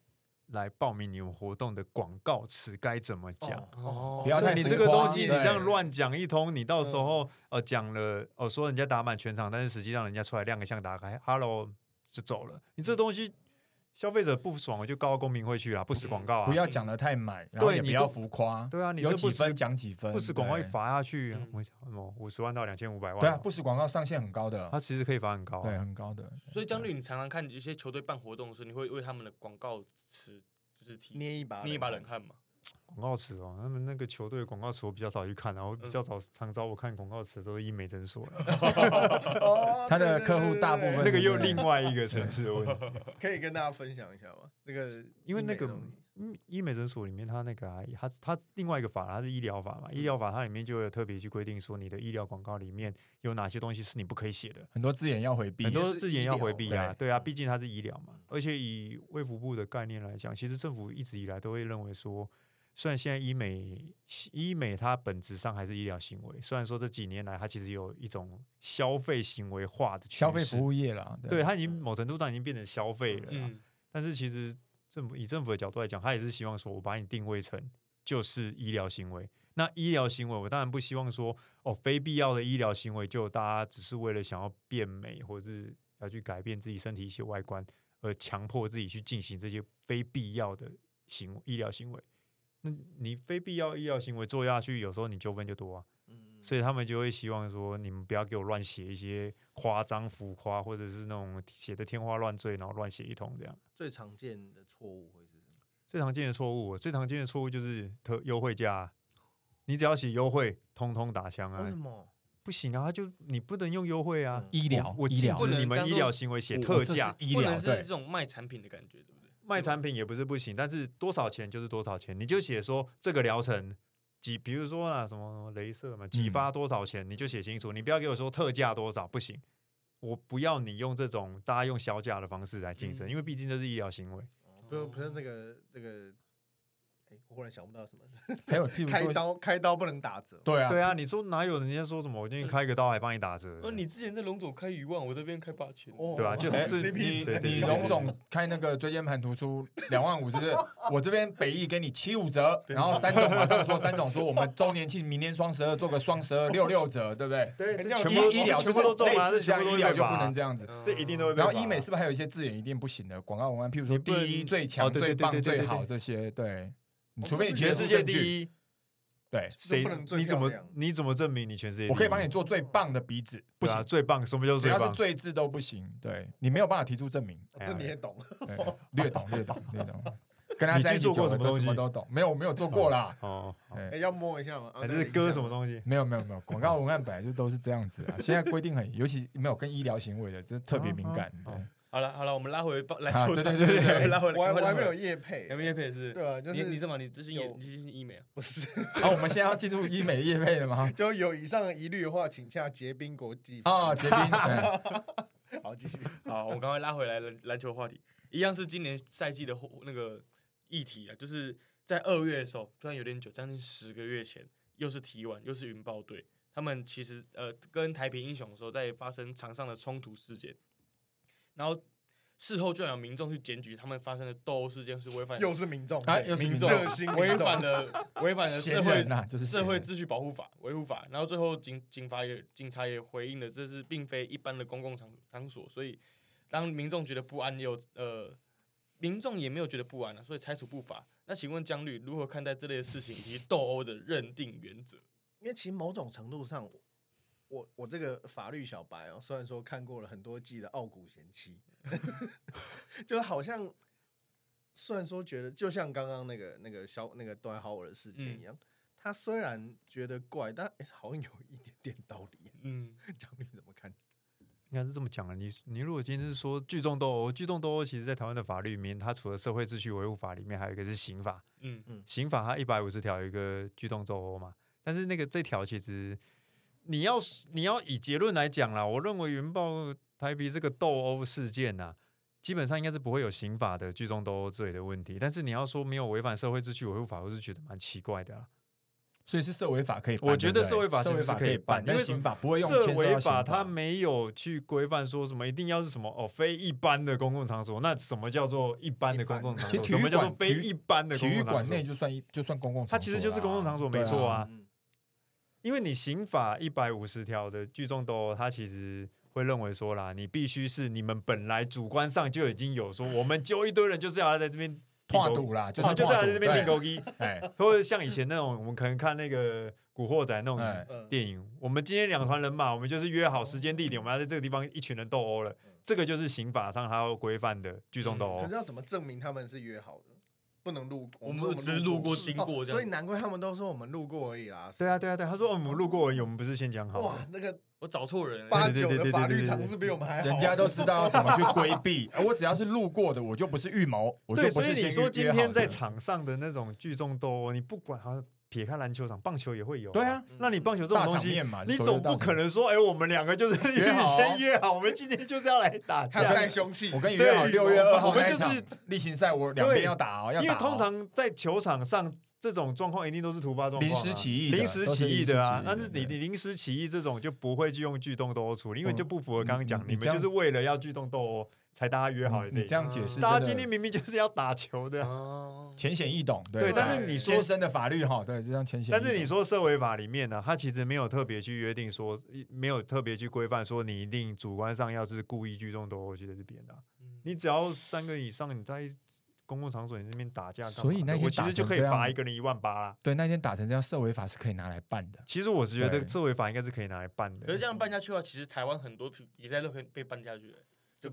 [SPEAKER 4] 来报名你们活动的广告词该怎么讲？
[SPEAKER 3] 哦，不要太
[SPEAKER 4] 你这个东西你这样乱讲一通，你到时候呃讲了哦说人家打满全场，但是实际上人家出来亮个相打开，Hello 就走了，你这东西。消费者不爽，就告公民会去啊，不实广告啊，
[SPEAKER 3] 不要讲的太满，然后也不要浮夸，
[SPEAKER 4] 对啊，你
[SPEAKER 3] 有几分讲几分，
[SPEAKER 4] 不实广告一罚下去，我五十万到两千五百万，
[SPEAKER 3] 对啊，不实广告上限很高的，
[SPEAKER 4] 它其实可以罚很高，
[SPEAKER 3] 对，很高的。
[SPEAKER 2] 所以江律，你常常看一些球队办活动的时候，你会为他们的广告词就是提
[SPEAKER 1] 捏一把
[SPEAKER 2] 捏一把冷汗。吗？
[SPEAKER 4] 广告词哦，他们那个球队广告词我比较早去看，然后比较早常找我看广告词都是医美诊所了。
[SPEAKER 3] 他的客户大部分
[SPEAKER 4] 那个又另外一个层次的问题，
[SPEAKER 1] 可以跟大家分享一下吗？那个
[SPEAKER 4] 因为那个医美诊所里面，他那个啊，他他另外一个法，它是医疗法嘛，医疗法它里面就有特别去规定说，你的医疗广告里面有哪些东西是你不可以写的，
[SPEAKER 3] 很多字眼要回避，
[SPEAKER 4] 很多字眼要回避啊，对啊，毕竟它是医疗嘛，而且以卫福部的概念来讲，其实政府一直以来都会认为说。虽然现在医美医美它本质上还是医疗行为，虽然说这几年来它其实有一种消费行为化的
[SPEAKER 3] 消费服务业了，
[SPEAKER 4] 对它已经某程度上已经变成消费了。嗯，但是其实政府以政府的角度来讲，他也是希望说我把你定位成就是医疗行为。那医疗行为，我当然不希望说哦，非必要的医疗行为就大家只是为了想要变美，或者是要去改变自己身体一些外观。而强迫自己去进行这些非必要的行为医疗行为。那你非必要医疗行为做下去，有时候你纠纷就多啊。嗯所以他们就会希望说，你们不要给我乱写一些夸张浮夸，或者是那种写的天花乱坠，然后乱写一通这样。
[SPEAKER 1] 最常见的错误会是什么？
[SPEAKER 4] 最常见的错误，最常见的错误就是特优惠价，你只要写优惠，通通打枪啊！
[SPEAKER 1] 为什么
[SPEAKER 4] 不行啊？就你不能用优惠啊！
[SPEAKER 3] 医疗，
[SPEAKER 4] 我禁止你们医疗行为写特价，
[SPEAKER 2] 不能是这种卖产品的感觉，对不对？
[SPEAKER 4] 卖产品也不是不行，但是多少钱就是多少钱，你就写说这个疗程。几，比如说啊，什么什么镭射嘛，几发多少钱，你就写清楚，你不要给我说特价多少，不行，我不要你用这种大家用小价的方式来竞争，因为毕竟这是医疗行为。
[SPEAKER 1] 不，不是那个那个。我忽然想不到什么，
[SPEAKER 3] 还有譬如
[SPEAKER 1] 开刀，开刀不能打折。
[SPEAKER 3] 对啊，
[SPEAKER 4] 对啊，你说哪有人家说什么？我今天开个刀还帮你打折？
[SPEAKER 2] 哦，你之前在龙总开一万，我这边开八千，
[SPEAKER 4] 对吧？就是
[SPEAKER 3] 你你龙总开那个椎间盘突出两万五，是不是？我这边北艺给你七五折，然后三总马上说三总说我们周年庆明年双十二做个双十二六六折，对不对？
[SPEAKER 4] 对，
[SPEAKER 3] 全部医疗
[SPEAKER 4] 全部都中
[SPEAKER 3] 啊，这样医疗就不能这样子，
[SPEAKER 4] 这一定都会。
[SPEAKER 3] 然后医美是不是还有一些字眼一定不行的广告文案？譬如说第一、最强、最棒、最好这些，对。除非你
[SPEAKER 4] 全世界第一，
[SPEAKER 3] 对，
[SPEAKER 4] 谁你怎么你怎么证明你全世界？
[SPEAKER 3] 我可以帮你做最棒的鼻子，不行，
[SPEAKER 4] 最棒什么叫最
[SPEAKER 3] 棒？只要是最字都不行，对你没有办法提出证明。
[SPEAKER 1] 这你也懂，
[SPEAKER 3] 略懂 略懂略懂。跟他在一起做
[SPEAKER 4] 什么东
[SPEAKER 3] 西都懂，没有我没有做过啦。
[SPEAKER 1] 哦，哎，要摸一下吗？
[SPEAKER 4] 还是割什么东西？
[SPEAKER 3] 没有没有没有，广告文案本来就都是这样子啊。现在规定很，尤其没有跟医疗行为的，这特别敏感。
[SPEAKER 2] 好了好了，我们拉回篮球场，
[SPEAKER 3] 对对对，
[SPEAKER 2] 拉回来
[SPEAKER 1] 我我还没有叶配，
[SPEAKER 2] 有没有叶配是？
[SPEAKER 1] 对啊，就是
[SPEAKER 2] 你你这么你这是有你是医美啊？
[SPEAKER 1] 不是。
[SPEAKER 3] 好，我们现在要进入医美叶配了吗？
[SPEAKER 1] 就有以上疑虑的话，请下结冰国际
[SPEAKER 3] 啊，结冰。
[SPEAKER 1] 好，继续。
[SPEAKER 2] 好，我刚刚拉回来篮篮球话题，一样是今年赛季的那个议题啊，就是在二月的时候，虽然有点久，将近十个月前，又是提完，又是云豹队，他们其实呃跟台平英雄的时候在发生场上的冲突事件，然后。事后居然有民众去检举，他们发生的斗殴事件是违反，
[SPEAKER 1] 又是民众，
[SPEAKER 3] 又是民
[SPEAKER 1] 众，
[SPEAKER 2] 违反了违反了社会
[SPEAKER 3] 就是
[SPEAKER 2] 社会秩序保护法维护法，然后最后警警察也警察也回应了，这是并非一般的公共场场所，所以当民众觉得不安，有呃民众也没有觉得不安了，所以拆除不法。那请问江律如何看待这类的事情以及斗殴的认定原则？
[SPEAKER 1] 因为其实某种程度上。我我这个法律小白哦，虽然说看过了很多季的《傲骨贤妻》，就好像虽然说觉得就像刚刚那个那个小那个段豪尔的事件一样，他虽然觉得怪，但好像有一点点道理。嗯，张明怎么看？
[SPEAKER 4] 应该是这么讲啊。你你如果今天是说聚众斗殴，聚众斗殴，其实在台湾的法律里面，它除了社会秩序维护法里面，还有一个是刑法。嗯嗯，刑法它一百五十条有一个聚众斗殴嘛，但是那个这条其实。你要你要以结论来讲啦，我认为云豹台皮这个斗殴事件呐，基本上应该是不会有刑法的聚众斗殴罪的问题。但是你要说没有违反社会秩序维护法，我是觉得蛮奇怪的啦。
[SPEAKER 3] 所以是社违法可以，
[SPEAKER 4] 我觉得
[SPEAKER 3] 社
[SPEAKER 4] 违法
[SPEAKER 3] 社违法可以办，因为刑法不会用。
[SPEAKER 4] 社违法它没有去规范说什么一定要是什么哦，非一般的公共场所。那什么叫做一般的公共场所？什么叫做非一般的
[SPEAKER 3] 体育馆内就算一就算公共场所，它
[SPEAKER 4] 其实就是公共场所，没错啊。因为你刑法一百五十条的聚众斗殴，他其实会认为说啦，你必须是你们本来主观上就已经有说，我们揪一堆人就是要在这边
[SPEAKER 3] 跨赌啦，
[SPEAKER 4] 就是就在这边订钩机，哎，或者像以前那种，我们可能看那个古惑仔那种电影，我们今天两团人马，我们就是约好时间地点，我们要在这个地方一群人斗殴了，这个就是刑法上还要规范的聚众斗殴。
[SPEAKER 1] 可是要怎么证明他们是约好的？不能路，
[SPEAKER 2] 我们只是路过经过，
[SPEAKER 1] 所以难怪他们都说我们路过而已啦。
[SPEAKER 4] 对啊，对啊，对，他说我们路过而已，我们不是先讲好。
[SPEAKER 1] 哇，那个
[SPEAKER 2] 我找错人，
[SPEAKER 1] 八九的法律常识比我们还好。
[SPEAKER 3] 人家都知道要怎么去规避，我只要是路过的，我就不是预谋，我就不是
[SPEAKER 4] 所以你说今天在场上的那种聚众斗殴，你不管好像。撇开篮球场，棒球也会有。
[SPEAKER 3] 对啊，
[SPEAKER 4] 那你棒球这种东西，
[SPEAKER 3] 你
[SPEAKER 4] 总不可能说，哎，我们两个就是约好，先约好，我们今天就是要来打，
[SPEAKER 1] 带凶器。
[SPEAKER 3] 我跟你约好六月二号，
[SPEAKER 4] 我们就是
[SPEAKER 3] 例行赛，我两边要打哦，要
[SPEAKER 4] 因为通常在球场上这种状况一定都是突发状况，临
[SPEAKER 3] 时起意，
[SPEAKER 4] 临时起意的啊。但是你你临时起意这种就不会去用聚动斗殴处理，因为就不符合刚刚讲，你们就是为了要聚动斗殴。才大家约好，
[SPEAKER 3] 你这样解释，
[SPEAKER 4] 大家今天明明就是要打球的，
[SPEAKER 3] 浅显易懂。
[SPEAKER 4] 对，但是你说
[SPEAKER 3] 深的法律哈，对，这样浅显。
[SPEAKER 4] 但是你说社会法里面呢，它其实没有特别去约定说，没有特别去规范说，你一定主观上要是故意聚众斗殴去在这边的。你只要三个以上，你在公共场所你那边打架，
[SPEAKER 3] 所以那天
[SPEAKER 4] 我其实就可以罚一个人一万八啦。
[SPEAKER 3] 对，那天打成这样，社违法是可以拿来办的。
[SPEAKER 4] 其实我是觉得社违法应该是可以拿来办的。
[SPEAKER 2] 可是这样办下去的话，其实台湾很多比赛都可以被办下去。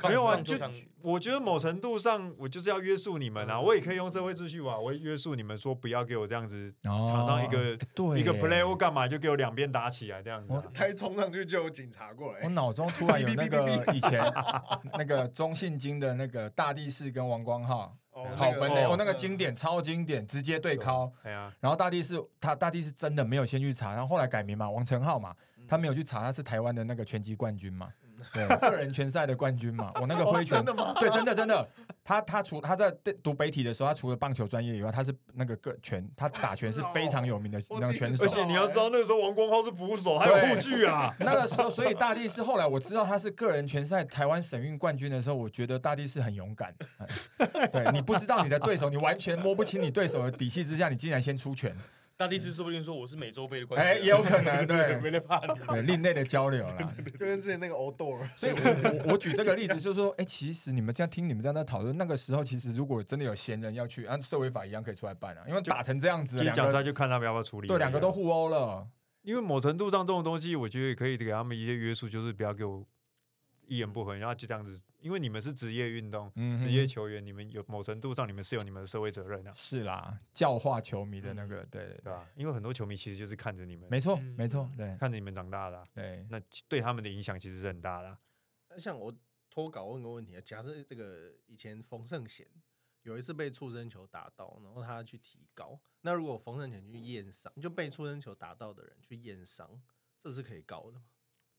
[SPEAKER 4] 没有啊，就我觉得某程度上，我就是要约束你们啊。我也可以用社会秩序啊，我约束你们说不要给我这样子，场上一个一个 play 或干嘛就给我两边打起来这样子。
[SPEAKER 1] 他一冲上去就有警察过来。
[SPEAKER 3] 我脑中突然有那个 以前 那个中信金的那个大地士跟王光浩，好本嘞，我那个经典超经典，直接对敲。然后大地士他大地是真的没有先去查，然后后来改名嘛，王成浩嘛，他没有去查，他是台湾的那个拳击冠军嘛。对，个人拳赛的冠军嘛，我那个挥拳，
[SPEAKER 1] 真的吗？
[SPEAKER 3] 对，真的真的。他他除他在读北体的时候，他除了棒球专业以外，他是那个个拳，他打拳是非常有名的那个拳手。
[SPEAKER 4] 而且你要知道，那个时候王光浩是捕手，还有护具啊。
[SPEAKER 3] 那个时候，所以大地是后来我知道他是个人拳赛台湾省运冠军的时候，我觉得大地是很勇敢。对你不知道你的对手，你完全摸不清你对手的底细之下，你竟然先出拳。
[SPEAKER 2] 大力士说不定说我是美洲杯的冠军，哎，
[SPEAKER 3] 也有可能，对，
[SPEAKER 2] 没得怕你，
[SPEAKER 3] 对，另类的交流啦，
[SPEAKER 1] 就跟之前那个欧斗
[SPEAKER 3] 所以我我我举这个例子就是说，哎，其实你们这样听你们这样在讨论，那个时候其实如果真的有闲人要去，按社会法一样可以出来办啊，因为打成这样子，
[SPEAKER 4] 讲出来就看他们要不要处理，
[SPEAKER 3] 对，两个都互殴了，
[SPEAKER 4] 因为某程度上这种东西，我觉得也可以给他们一些约束，就是不要给我一言不合，然后就这样子。因为你们是职业运动，职业球员，你们有某程度上，你们是有你们的社会责任的。
[SPEAKER 3] 是啦，教化球迷的那个，对对
[SPEAKER 4] 吧？因为很多球迷其实就是看着你们，
[SPEAKER 3] 没错没错，对，
[SPEAKER 4] 看着你们长大的，
[SPEAKER 3] 对，
[SPEAKER 4] 那对他们的影响其实是很大的。
[SPEAKER 1] 那像我脱稿问个问题啊，假设这个以前冯胜贤有一次被触身球打到，然后他去提高，那如果冯胜贤去验伤，就被触身球打到的人去验伤，这是可以告的吗？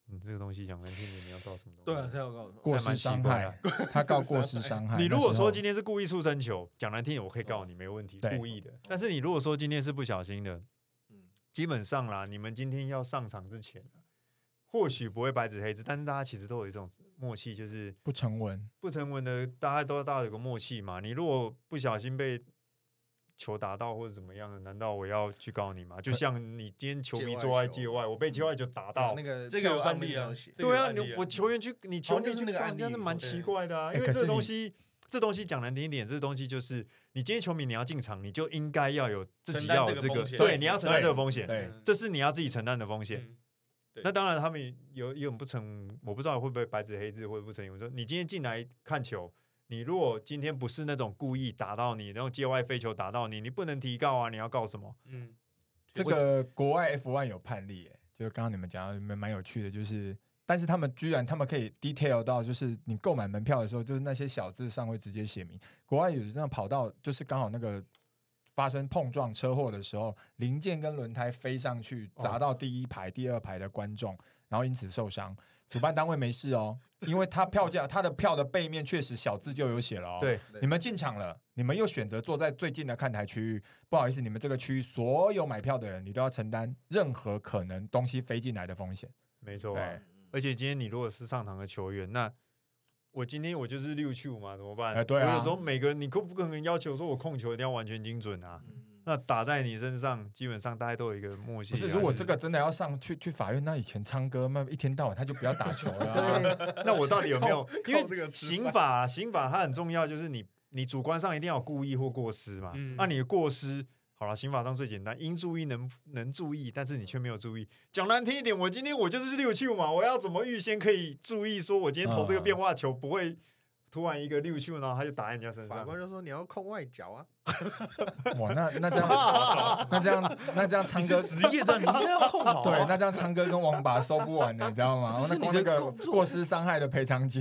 [SPEAKER 4] 你这个东西讲难听点，你要告什么东西？
[SPEAKER 1] 对啊，他要告
[SPEAKER 3] 过失伤害，他告过失伤害。
[SPEAKER 4] 你如果说今天是故意触身球，讲难听点，我可以告你没问题，故意的。但是你如果说今天是不小心的，嗯，基本上啦，你们今天要上场之前，或许不会白纸黑字，但是大家其实都有一种默契，就是
[SPEAKER 3] 不成文，
[SPEAKER 4] 不成文的，大家都大家有个默契嘛。你如果不小心被。球打到或者怎么样的？难道我要去告你吗？就像你今天球迷坐在界外，我被界外球打到，
[SPEAKER 1] 那个
[SPEAKER 2] 这个有案例啊。
[SPEAKER 4] 对啊，你我球员去，你球员去告，真是蛮奇怪的啊。因为这东西，这东西讲难听一点，这东西就是你今天球迷你要进场，你就应该要有自己要有这个，对，你要承担这个风险，
[SPEAKER 3] 对，
[SPEAKER 4] 这是你要自己承担的风险。那当然，他们有有不成，我不知道会不会白纸黑字或者不成。我说你今天进来看球。你如果今天不是那种故意打到你，然后界外飞球打到你，你不能提告啊！你要告什么？嗯，
[SPEAKER 3] 这个国外 F one 有判例，就是刚刚你们讲蛮蛮有趣的，就是但是他们居然他们可以 detail 到，就是你购买门票的时候，就是那些小字上会直接写明，国外有这样跑到，就是刚好那个发生碰撞车祸的时候，零件跟轮胎飞上去砸到第一排、第二排的观众，然后因此受伤。主办单位没事哦，因为他票价，他的票的背面确实小字就有写了哦。
[SPEAKER 4] 对，
[SPEAKER 3] 你们进场了，你们又选择坐在最近的看台区域，不好意思，你们这个区域所有买票的人，你都要承担任何可能东西飞进来的风险。
[SPEAKER 4] 没错，而且今天你如果是上场的球员，那我今天我就是六去五嘛，怎么办？
[SPEAKER 3] 哎，对啊，
[SPEAKER 4] 有时候每个人你可不可能要求说我控球一定要完全精准啊？那打在你身上，基本上大家都有一个默契。
[SPEAKER 3] 不是，如果这个真的要上去去法院，那以前昌哥那一天到晚他就不要打球了。
[SPEAKER 4] 那我到底有没有？因为刑法，刑法它很重要，就是你你主观上一定要故意或过失嘛。那你的过失好了，刑法上最简单，应注意能能注意，但是你却没有注意。讲难听一点，我今天我就是六七五嘛，我要怎么预先可以注意说，我今天投这个变化球不会？突然一个六球，然后他就打人家身上。
[SPEAKER 1] 法官就说：“你要控外脚啊！”
[SPEAKER 3] 哇，那 那这样，那这样，那这样，昌哥
[SPEAKER 2] 职业的 你要控好。
[SPEAKER 3] 对，那这样昌哥跟王八收不完的，你知道吗？那光那个过失伤害的赔偿金，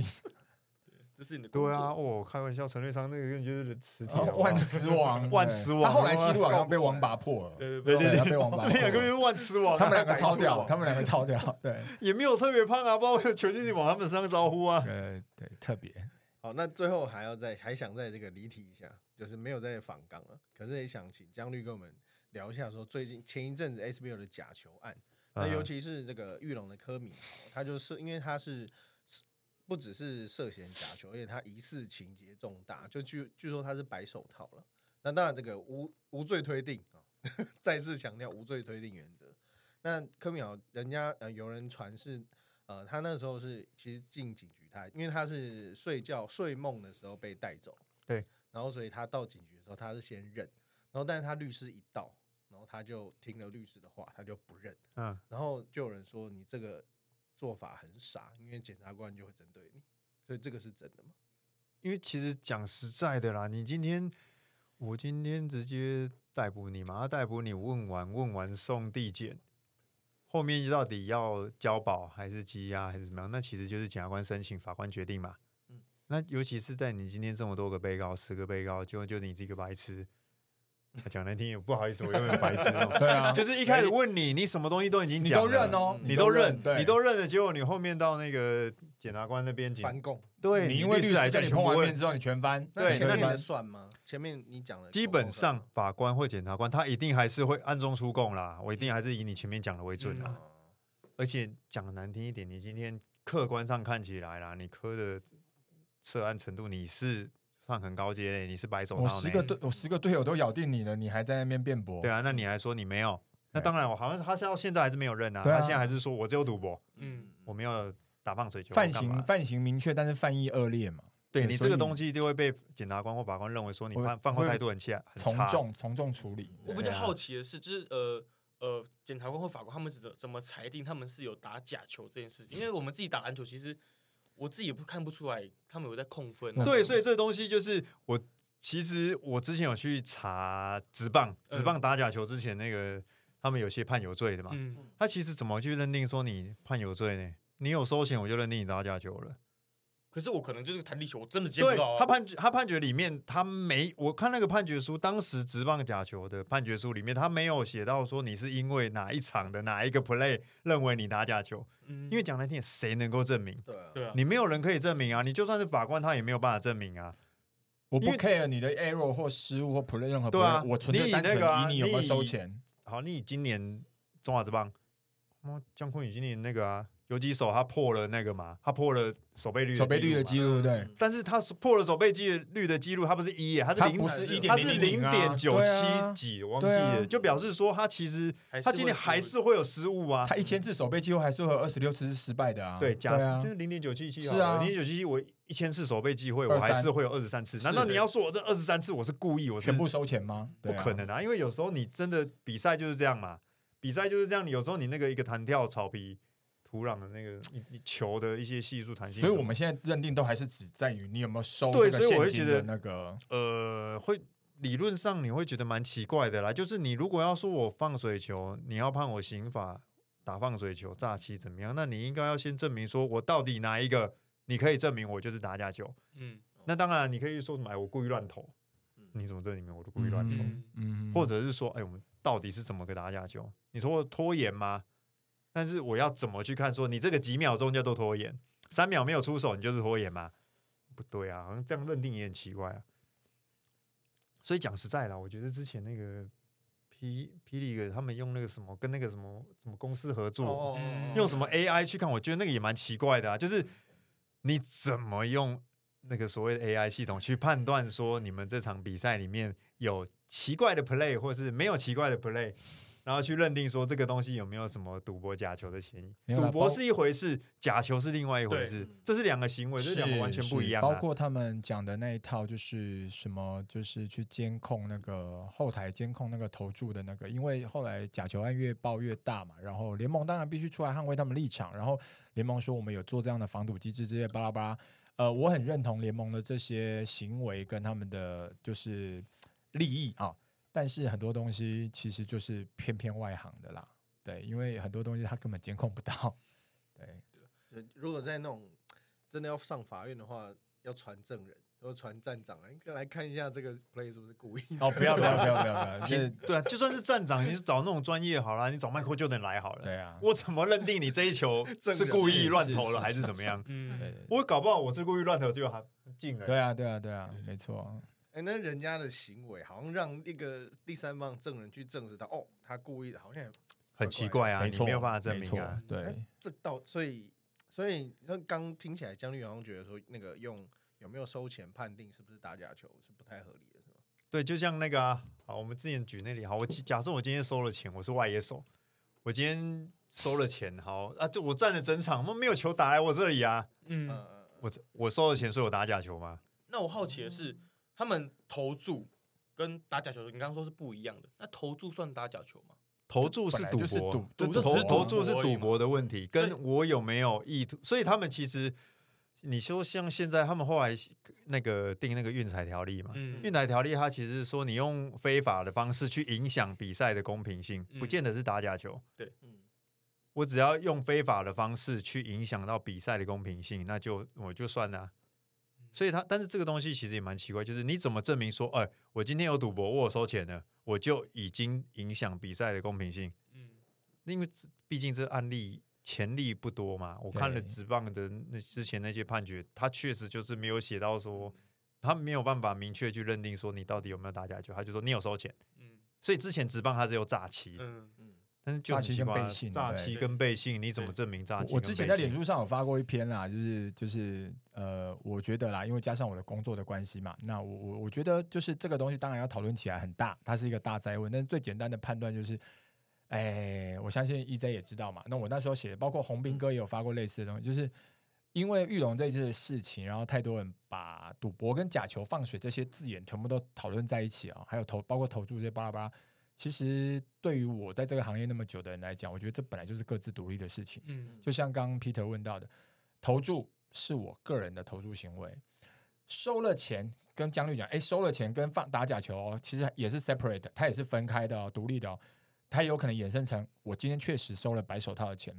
[SPEAKER 2] 这是你的
[SPEAKER 4] 对啊。哦，开玩笑，陈瑞昌那个人就是磁铁
[SPEAKER 3] 万磁王，
[SPEAKER 4] 万磁王。
[SPEAKER 3] 他后来记录好像被王拔破了，
[SPEAKER 2] 对对对，
[SPEAKER 3] 他被王拔。
[SPEAKER 4] 两个人万磁王，
[SPEAKER 3] 他们两个超屌，他们两个超屌，对，
[SPEAKER 4] 也没有特别胖啊，不知道球进去往他们身上招呼啊。
[SPEAKER 3] 对对，特别。
[SPEAKER 1] 好，那最后还要再还想在这个离题一下，就是没有在访港了，可是也想请江律跟我们聊一下，说最近前一阵子 SBL 的假球案，那尤其是这个玉龙的科米，他就是因为他是不只是涉嫌假球，而且他疑似情节重大，就据据说他是白手套了。那当然这个无无罪推定啊，再次强调无罪推定原则。那科米好，人家呃有人传是呃，他那时候是其实进警局，他因为他是睡觉睡梦的时候被带走，
[SPEAKER 4] 对，
[SPEAKER 1] 然后所以他到警局的时候他是先认，然后但是他律师一到，然后他就听了律师的话，他就不认，嗯，然后就有人说你这个做法很傻，因为检察官就会针对你，所以这个是真的吗？
[SPEAKER 4] 因为其实讲实在的啦，你今天我今天直接逮捕你嘛，逮捕你问完问完送地检。后面到底要交保还是羁押还是怎么样？那其实就是检察官申请，法官决定嘛。嗯，那尤其是在你今天这么多个被告，十个被告，就就你这个白痴。讲难听也不好意思，我有点白痴。
[SPEAKER 3] 对啊，
[SPEAKER 4] 就是一开始问你，你什么东西都已经讲，
[SPEAKER 3] 你都认哦，
[SPEAKER 4] 你都认，你都认了。结果你后面到那个检察官那边
[SPEAKER 1] 翻供，
[SPEAKER 4] 对
[SPEAKER 3] 你因为律师叫你碰完面之后，你全翻。
[SPEAKER 1] 对，前面算吗？前面你讲了，
[SPEAKER 4] 基本上法官或检察官他一定还是会暗中出供啦。我一定还是以你前面讲的为准啦。而且讲的难听一点，你今天客观上看起来啦，你科的涉案程度你是。算很高阶嘞，你是白手套。
[SPEAKER 3] 我十个队，我十个队友都咬定你了，你还在那边辩驳？
[SPEAKER 4] 对啊，那你还说你没有？那当然，我好像他到现在还是没有认啊。他现在还是说我只有赌博，嗯，我没有打棒水球。
[SPEAKER 3] 犯行犯行明确，但是犯意恶劣嘛？
[SPEAKER 4] 对你这个东西就会被检察官或法官认为说你犯犯后态度很差，
[SPEAKER 3] 从重从重处理。
[SPEAKER 2] 我比较好奇的是，就是呃呃，检察官或法官他们怎怎么裁定他们是有打假球这件事？因为我们自己打篮球，其实。我自己也不看不出来，他们有在控分。
[SPEAKER 4] 对，所以这东西就是我其实我之前有去查直棒，直棒打假球之前那个他们有些判有罪的嘛。嗯。他其实怎么去认定说你判有罪呢？你有收钱，我就认定你打假球了。
[SPEAKER 2] 可是我可能就是个弹地球，我真的接不到。
[SPEAKER 4] 他判决，他判决里面他没，我看那个判决书，当时直棒假球的判决书里面，他没有写到说你是因为哪一场的哪一个 play 认为你打假球。嗯。因为讲难听，谁能够证明？
[SPEAKER 1] 对
[SPEAKER 2] 对啊。
[SPEAKER 4] 你没有人可以证明啊！你就算是法官，他也没有办法证明啊。
[SPEAKER 3] 我不 care 你的 error 或失误或 play 任何。
[SPEAKER 4] 对啊。
[SPEAKER 3] 我纯粹单纯以你有没有收钱。
[SPEAKER 4] 好，你今年中华之棒，哦，姜昆宇今年那个啊。有几手他破了那个嘛？他破了守备率，
[SPEAKER 3] 守备率的记录对。
[SPEAKER 4] 但是他是破了守备记率的记录，他不是一，他是零，
[SPEAKER 3] 不是一
[SPEAKER 4] 点，他是零点九七几，我忘记了。就表示说他其实他今天还是会有失误啊。
[SPEAKER 3] 他一千次守备记录还是会有二十六次是失败的啊。
[SPEAKER 4] 对，假设就是零点九七七，是啊，零点九七七，我一千次守备机会，我还是会有二十三次。难道你要说我这二十三次我是故意，我
[SPEAKER 3] 全部收钱吗？
[SPEAKER 4] 不可能啊，因为有时候你真的比赛就是这样嘛，比赛就是这样，你有时候你那个一个弹跳草皮。土壤的那个一球的一些系数弹性，
[SPEAKER 3] 所以我们现在认定都还是只在于你有没有收
[SPEAKER 4] 对，
[SPEAKER 3] 所
[SPEAKER 4] 以我会觉得
[SPEAKER 3] 那个
[SPEAKER 4] 呃，会理论上你会觉得蛮奇怪的啦。就是你如果要说我放水球，你要判我刑法打放水球诈欺怎么样？那你应该要先证明说我到底哪一个你可以证明我就是打假球。嗯，那当然你可以说什么？我故意乱投，你怎么这里面我都故意乱投？嗯，或者是说，哎，我们到底是怎么个打假球？你说我拖延吗？但是我要怎么去看？说你这个几秒钟叫做拖延，三秒没有出手，你就是拖延吗？不对啊，好像这样认定也很奇怪啊。所以讲实在的，我觉得之前那个霹霹雳他们用那个什么跟那个什么什么公司合作，用什么 AI 去看，我觉得那个也蛮奇怪的啊。就是你怎么用那个所谓的 AI 系统去判断说你们这场比赛里面有奇怪的 play，或是没有奇怪的 play？然后去认定说这个东西有没有什么赌博假球的嫌疑？赌博是一回事，假球是另外一回事，这是两个行为，是两个完全不一样。
[SPEAKER 3] 包括他们讲的那一套，就是什么，就是去监控那个后台监控那个投注的那个，因为后来假球案越爆越大嘛，然后联盟当然必须出来捍卫他们立场，然后联盟说我们有做这样的防赌机制这些巴拉巴拉。呃，我很认同联盟的这些行为跟他们的就是利益啊。但是很多东西其实就是偏偏外行的啦，对，因为很多东西他根本监控不到，对。
[SPEAKER 1] 如果在那种真的要上法院的话，要传证人，要传站长来来看一下这个 play 是不是故意。
[SPEAKER 3] 哦，不要不要不要不要，不要，
[SPEAKER 4] 对啊，就算是站长，你是找那种专业好了，你找麦克就能来好了。
[SPEAKER 3] 对啊，
[SPEAKER 4] 我怎么认定你这一球 是故意乱投了还是怎么样？嗯，我搞不好我是故意乱投就还进了。
[SPEAKER 3] 对啊对啊对啊，没错。
[SPEAKER 1] 哎，那人家的行为好像让一个第三方证人去证实他，哦，他故意的，好像
[SPEAKER 4] 很奇怪啊，你没有办法证明啊。
[SPEAKER 3] 对，
[SPEAKER 1] 这到所以所以说刚听起来，江律好像觉得说，那个用有没有收钱判定是不是打假球是不太合理的，是吗？
[SPEAKER 4] 对，就像那个啊，好，我们之前举那里，好，我假设我今天收了钱，我是外野手，我今天收了钱，好啊，就我占了整场，我没有球打来我这里啊。嗯，我我收了钱，所以我打假球吗？
[SPEAKER 2] 那我好奇的是，他们投注跟打假球，你刚刚说是不一样的。那投注算打假球吗？
[SPEAKER 4] 投注是赌
[SPEAKER 3] 博，
[SPEAKER 4] 赌投投注是赌博的问题，跟我有没有意图。所以他们其实，你说像现在他们后来那个定那个运彩条例嘛，运彩条例它其实是说你用非法的方式去影响比赛的公平性，不见得是打假球。
[SPEAKER 2] 对，
[SPEAKER 4] 我只要用非法的方式去影响到比赛的公平性，那就我就算了。所以他，但是这个东西其实也蛮奇怪，就是你怎么证明说，哎，我今天有赌博，我有收钱呢，我就已经影响比赛的公平性？嗯，因为毕竟这案例潜力不多嘛。我看了职棒的那之前那些判决，他确实就是没有写到说，他没有办法明确去认定说你到底有没有打假球，他就说你有收钱。嗯，所以之前职棒他是有诈欺。嗯嗯。但是
[SPEAKER 3] 诈欺跟背信，
[SPEAKER 4] 诈欺跟背信，你怎么证明诈欺？
[SPEAKER 3] 我之前在脸书上有发过一篇啦，就是就是呃，我觉得啦，因为加上我的工作的关系嘛，那我我我觉得就是这个东西当然要讨论起来很大，它是一个大灾问。但是最简单的判断就是，哎，我相信 EZ 也知道嘛。那我那时候写的，包括洪斌哥也有发过类似的东西，就是因为玉龙这次的事情，然后太多人把赌博跟假球放水这些字眼全部都讨论在一起啊，还有投包括投注这些巴拉巴拉。其实对于我在这个行业那么久的人来讲，我觉得这本来就是各自独立的事情。嗯，就像刚刚 Peter 问到的，投注是我个人的投注行为，收了钱跟江律讲，哎，收了钱跟放打假球，哦其实也是 separate，它也是分开的，独立的哦，它有可能衍生成我今天确实收了白手套的钱。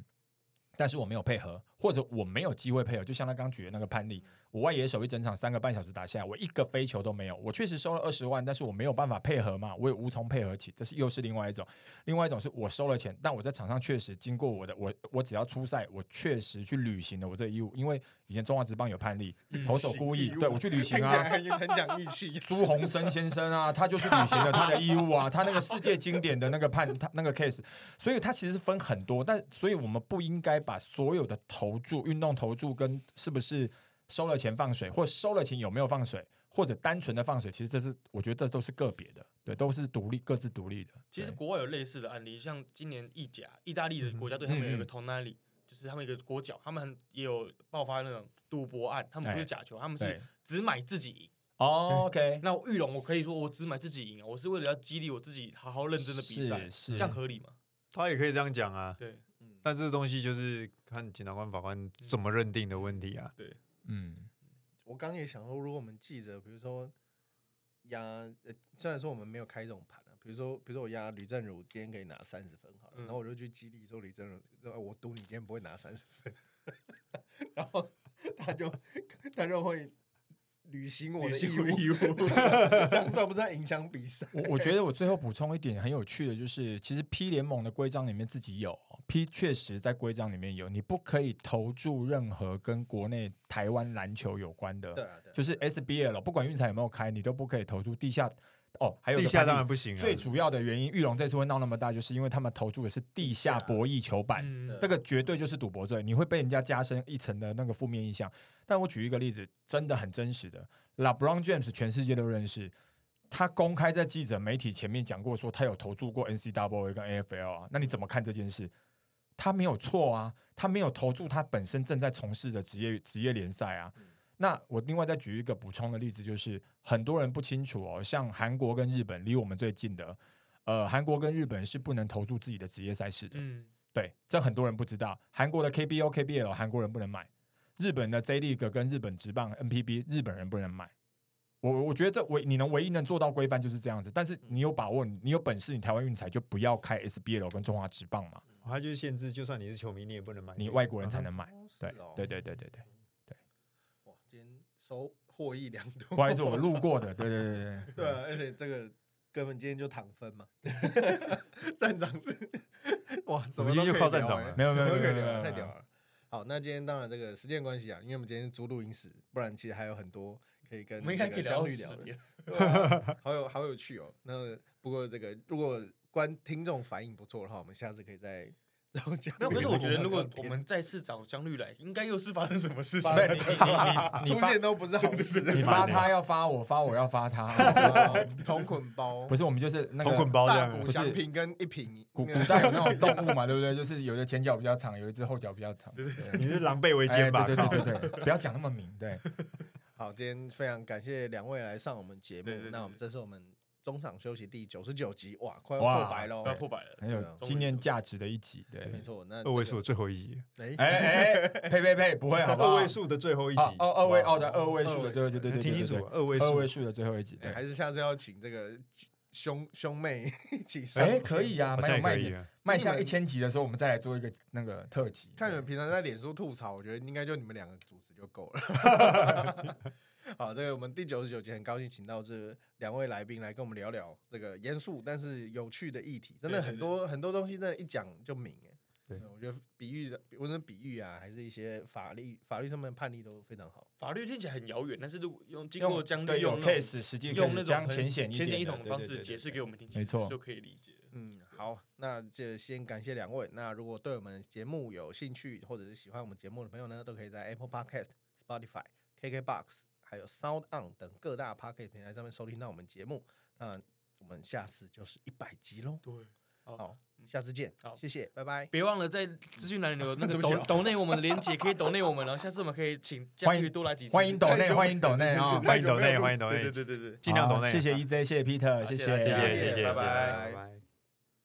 [SPEAKER 3] 但是我没有配合，或者我没有机会配合，就像他刚举的那个判例，我外野手一整场三个半小时打下来，我一个飞球都没有。我确实收了二十万，但是我没有办法配合嘛，我也无从配合起，这是又是另外一种。另外一种是我收了钱，但我在场上确实经过我的，我我只要出赛，我确实去履行了我这个义务。因为以前中华职棒有判例，投手故意对我去履行啊，
[SPEAKER 1] 很讲义气。
[SPEAKER 3] 朱鸿生先生啊，他就是履行了他的义务啊，他那个世界经典的那个判，他那个 case，所以他其实是分很多，但所以我们不应该。把所有的投注、运动投注跟是不是收了钱放水，或收了钱有没有放水，或者单纯的放水，其实这是我觉得这都是个别的，对，都是独立各自独立的。
[SPEAKER 2] 其实国外有类似的案例，像今年意甲、意大利的国家队，他们有一个 Tonali，就是他们一个国脚，他们也有爆发那种赌博案，他们不是假球，他们是只买自己赢。
[SPEAKER 3] 哦 OK，
[SPEAKER 2] 那玉龙我可以说我只买自己赢啊，我是为了要激励我自己好好认真的比赛，这样合理吗？
[SPEAKER 4] 他也可以这样讲啊，
[SPEAKER 2] 对。
[SPEAKER 4] 但这个东西就是看检察官、法官怎么认定的问题啊。
[SPEAKER 2] 对，
[SPEAKER 1] 嗯，我刚也想说，如果我们记者，比如说压，呃，虽然说我们没有开这种盘啊，比如说，比如说我压吕正儒今天可以拿三十分，好了，然后我就去激励说吕正儒，说我赌你今天不会拿三十分，然后他就他就会。履行我的义务，这样算不算影响比赛？
[SPEAKER 3] 我我觉得我最后补充一点很有趣的，就是其实 P 联盟的规章里面自己有 P，确实在规章里面有，你不可以投注任何跟国内台湾篮球有关的，
[SPEAKER 1] 对，
[SPEAKER 3] 就是 SBL，不管运彩有没有开，你都不可以投注地下。哦，还有
[SPEAKER 4] 地下当然不行。
[SPEAKER 3] 最主要的原因，玉龙这次会闹那么大，就是因为他们投注的是地下博弈球板，这个绝对就是赌博罪，你会被人家加深一层的那个负面印象。但我举一个例子，真的很真实的。LeBron James 全世界都认识，他公开在记者媒体前面讲过，说他有投注过 NCAA 跟 AFL 啊。那你怎么看这件事？他没有错啊，他没有投注他本身正在从事的职业职业联赛啊。那我另外再举一个补充的例子，就是很多人不清楚哦，像韩国跟日本离我们最近的，呃，韩国跟日本是不能投注自己的职业赛事的。嗯，对，这很多人不知道。韩国的 KBO、KBL 韩国人不能买。日本的 J League 跟日本职棒 NPB 日本人不能买，我我觉得这唯你能唯一能做到规范就是这样子，但是你有把握，你有本事，你台湾运彩就不要开 SBL 跟中华职棒嘛，
[SPEAKER 4] 它就是限制，就算你是球迷，你也不能买，
[SPEAKER 3] 你外国人才能买，对对对对对对对，
[SPEAKER 1] 哇，今天收获益良多，
[SPEAKER 3] 不好意思，我路过的，对对对
[SPEAKER 1] 对 对，而且这个根本今天就躺分嘛，站长是哇，什么
[SPEAKER 4] 今天就靠站长了，
[SPEAKER 3] 没有没有没有，
[SPEAKER 1] 太屌了。好，那今天当然这个时间关系啊，因为我们今天租录音室，不然其实还有很多可以跟
[SPEAKER 2] 我们应该可以聊
[SPEAKER 1] 的，好有好有趣哦。那不过这个如果观听众反应不错的话，我们下次可以再
[SPEAKER 2] 没有，可是我觉得，如果我们再次找姜绿来，应该又是发生什么事情？
[SPEAKER 3] 你你你你
[SPEAKER 1] 出现都不是好事。
[SPEAKER 3] 你发他要发我，发我要发他。
[SPEAKER 1] 同捆包
[SPEAKER 3] 不是我们就是那个
[SPEAKER 4] 同捆包这样，
[SPEAKER 1] 不是瓶跟一瓶。
[SPEAKER 3] 古古代有那种动物嘛，对不对？就是有的前脚比较长，有一只后脚比较长。
[SPEAKER 4] 你是狼狈为奸吧？
[SPEAKER 3] 对对对对对，不要讲那么明。对，
[SPEAKER 1] 好，今天非常感谢两位来上我们节目。那我们这是我们。中场休息第九十九集，哇，快要破百喽！
[SPEAKER 2] 要破百了，
[SPEAKER 3] 很有纪念价值的一集。对，
[SPEAKER 1] 没错。那
[SPEAKER 4] 二位数的最后一集，
[SPEAKER 3] 哎哎，呸呸呸，不会，好不好？
[SPEAKER 4] 二位数的最后一集，
[SPEAKER 3] 哦二位哦的二位数的最后，对对对听清楚，
[SPEAKER 4] 二位
[SPEAKER 3] 二位数的最后一集。
[SPEAKER 1] 对，还是下次要请这个兄兄妹一起
[SPEAKER 3] 上。哎，可以啊，蛮有卖点。迈向一千集的时候，我们再来做一个那个特辑。
[SPEAKER 1] 看你们平常在脸书吐槽，我觉得应该就你们两个主持就够了。好，这个我们第九十九集很高兴请到这两位来宾来跟我们聊聊这个严肃但是有趣的议题，真的很多很多东西，真的，一讲就明哎。
[SPEAKER 4] 对，
[SPEAKER 1] 我觉得比喻的，无论是比喻啊，还是一些法律法律上面的判例都非常好。
[SPEAKER 2] 法律听起来很遥远，但是如果用经过将对
[SPEAKER 3] 用 case，实际
[SPEAKER 2] 用那种
[SPEAKER 3] 浅显
[SPEAKER 2] 浅显
[SPEAKER 3] 易
[SPEAKER 2] 懂的方式解释给我们听，
[SPEAKER 3] 没错，
[SPEAKER 2] 就可以理解。
[SPEAKER 1] 嗯，好，那就先感谢两位。那如果对我们节目有兴趣或者是喜欢我们节目的朋友呢，都可以在 Apple Podcast、Spotify、KKBox。还有 Sound On 等各大 p o c k e t 平台上面收听到我们节目，那我们下次就是一百集喽。
[SPEAKER 2] 对，
[SPEAKER 1] 好，下次见。
[SPEAKER 2] 好，
[SPEAKER 1] 谢谢，拜拜。
[SPEAKER 2] 别忘了在资讯栏有 那个抖抖内我们的连接，可以抖内我们然后。下次我们可以请欢迎多来几次，
[SPEAKER 3] 欢迎抖内，欢迎抖内啊，
[SPEAKER 4] 欢迎抖内，欢迎抖内，
[SPEAKER 2] 对对对对，
[SPEAKER 4] 尽量抖内。
[SPEAKER 3] 谢谢 EZ，谢谢 Peter，
[SPEAKER 4] 谢
[SPEAKER 3] 谢，
[SPEAKER 4] 谢谢，
[SPEAKER 1] 谢谢，拜
[SPEAKER 4] 拜拜。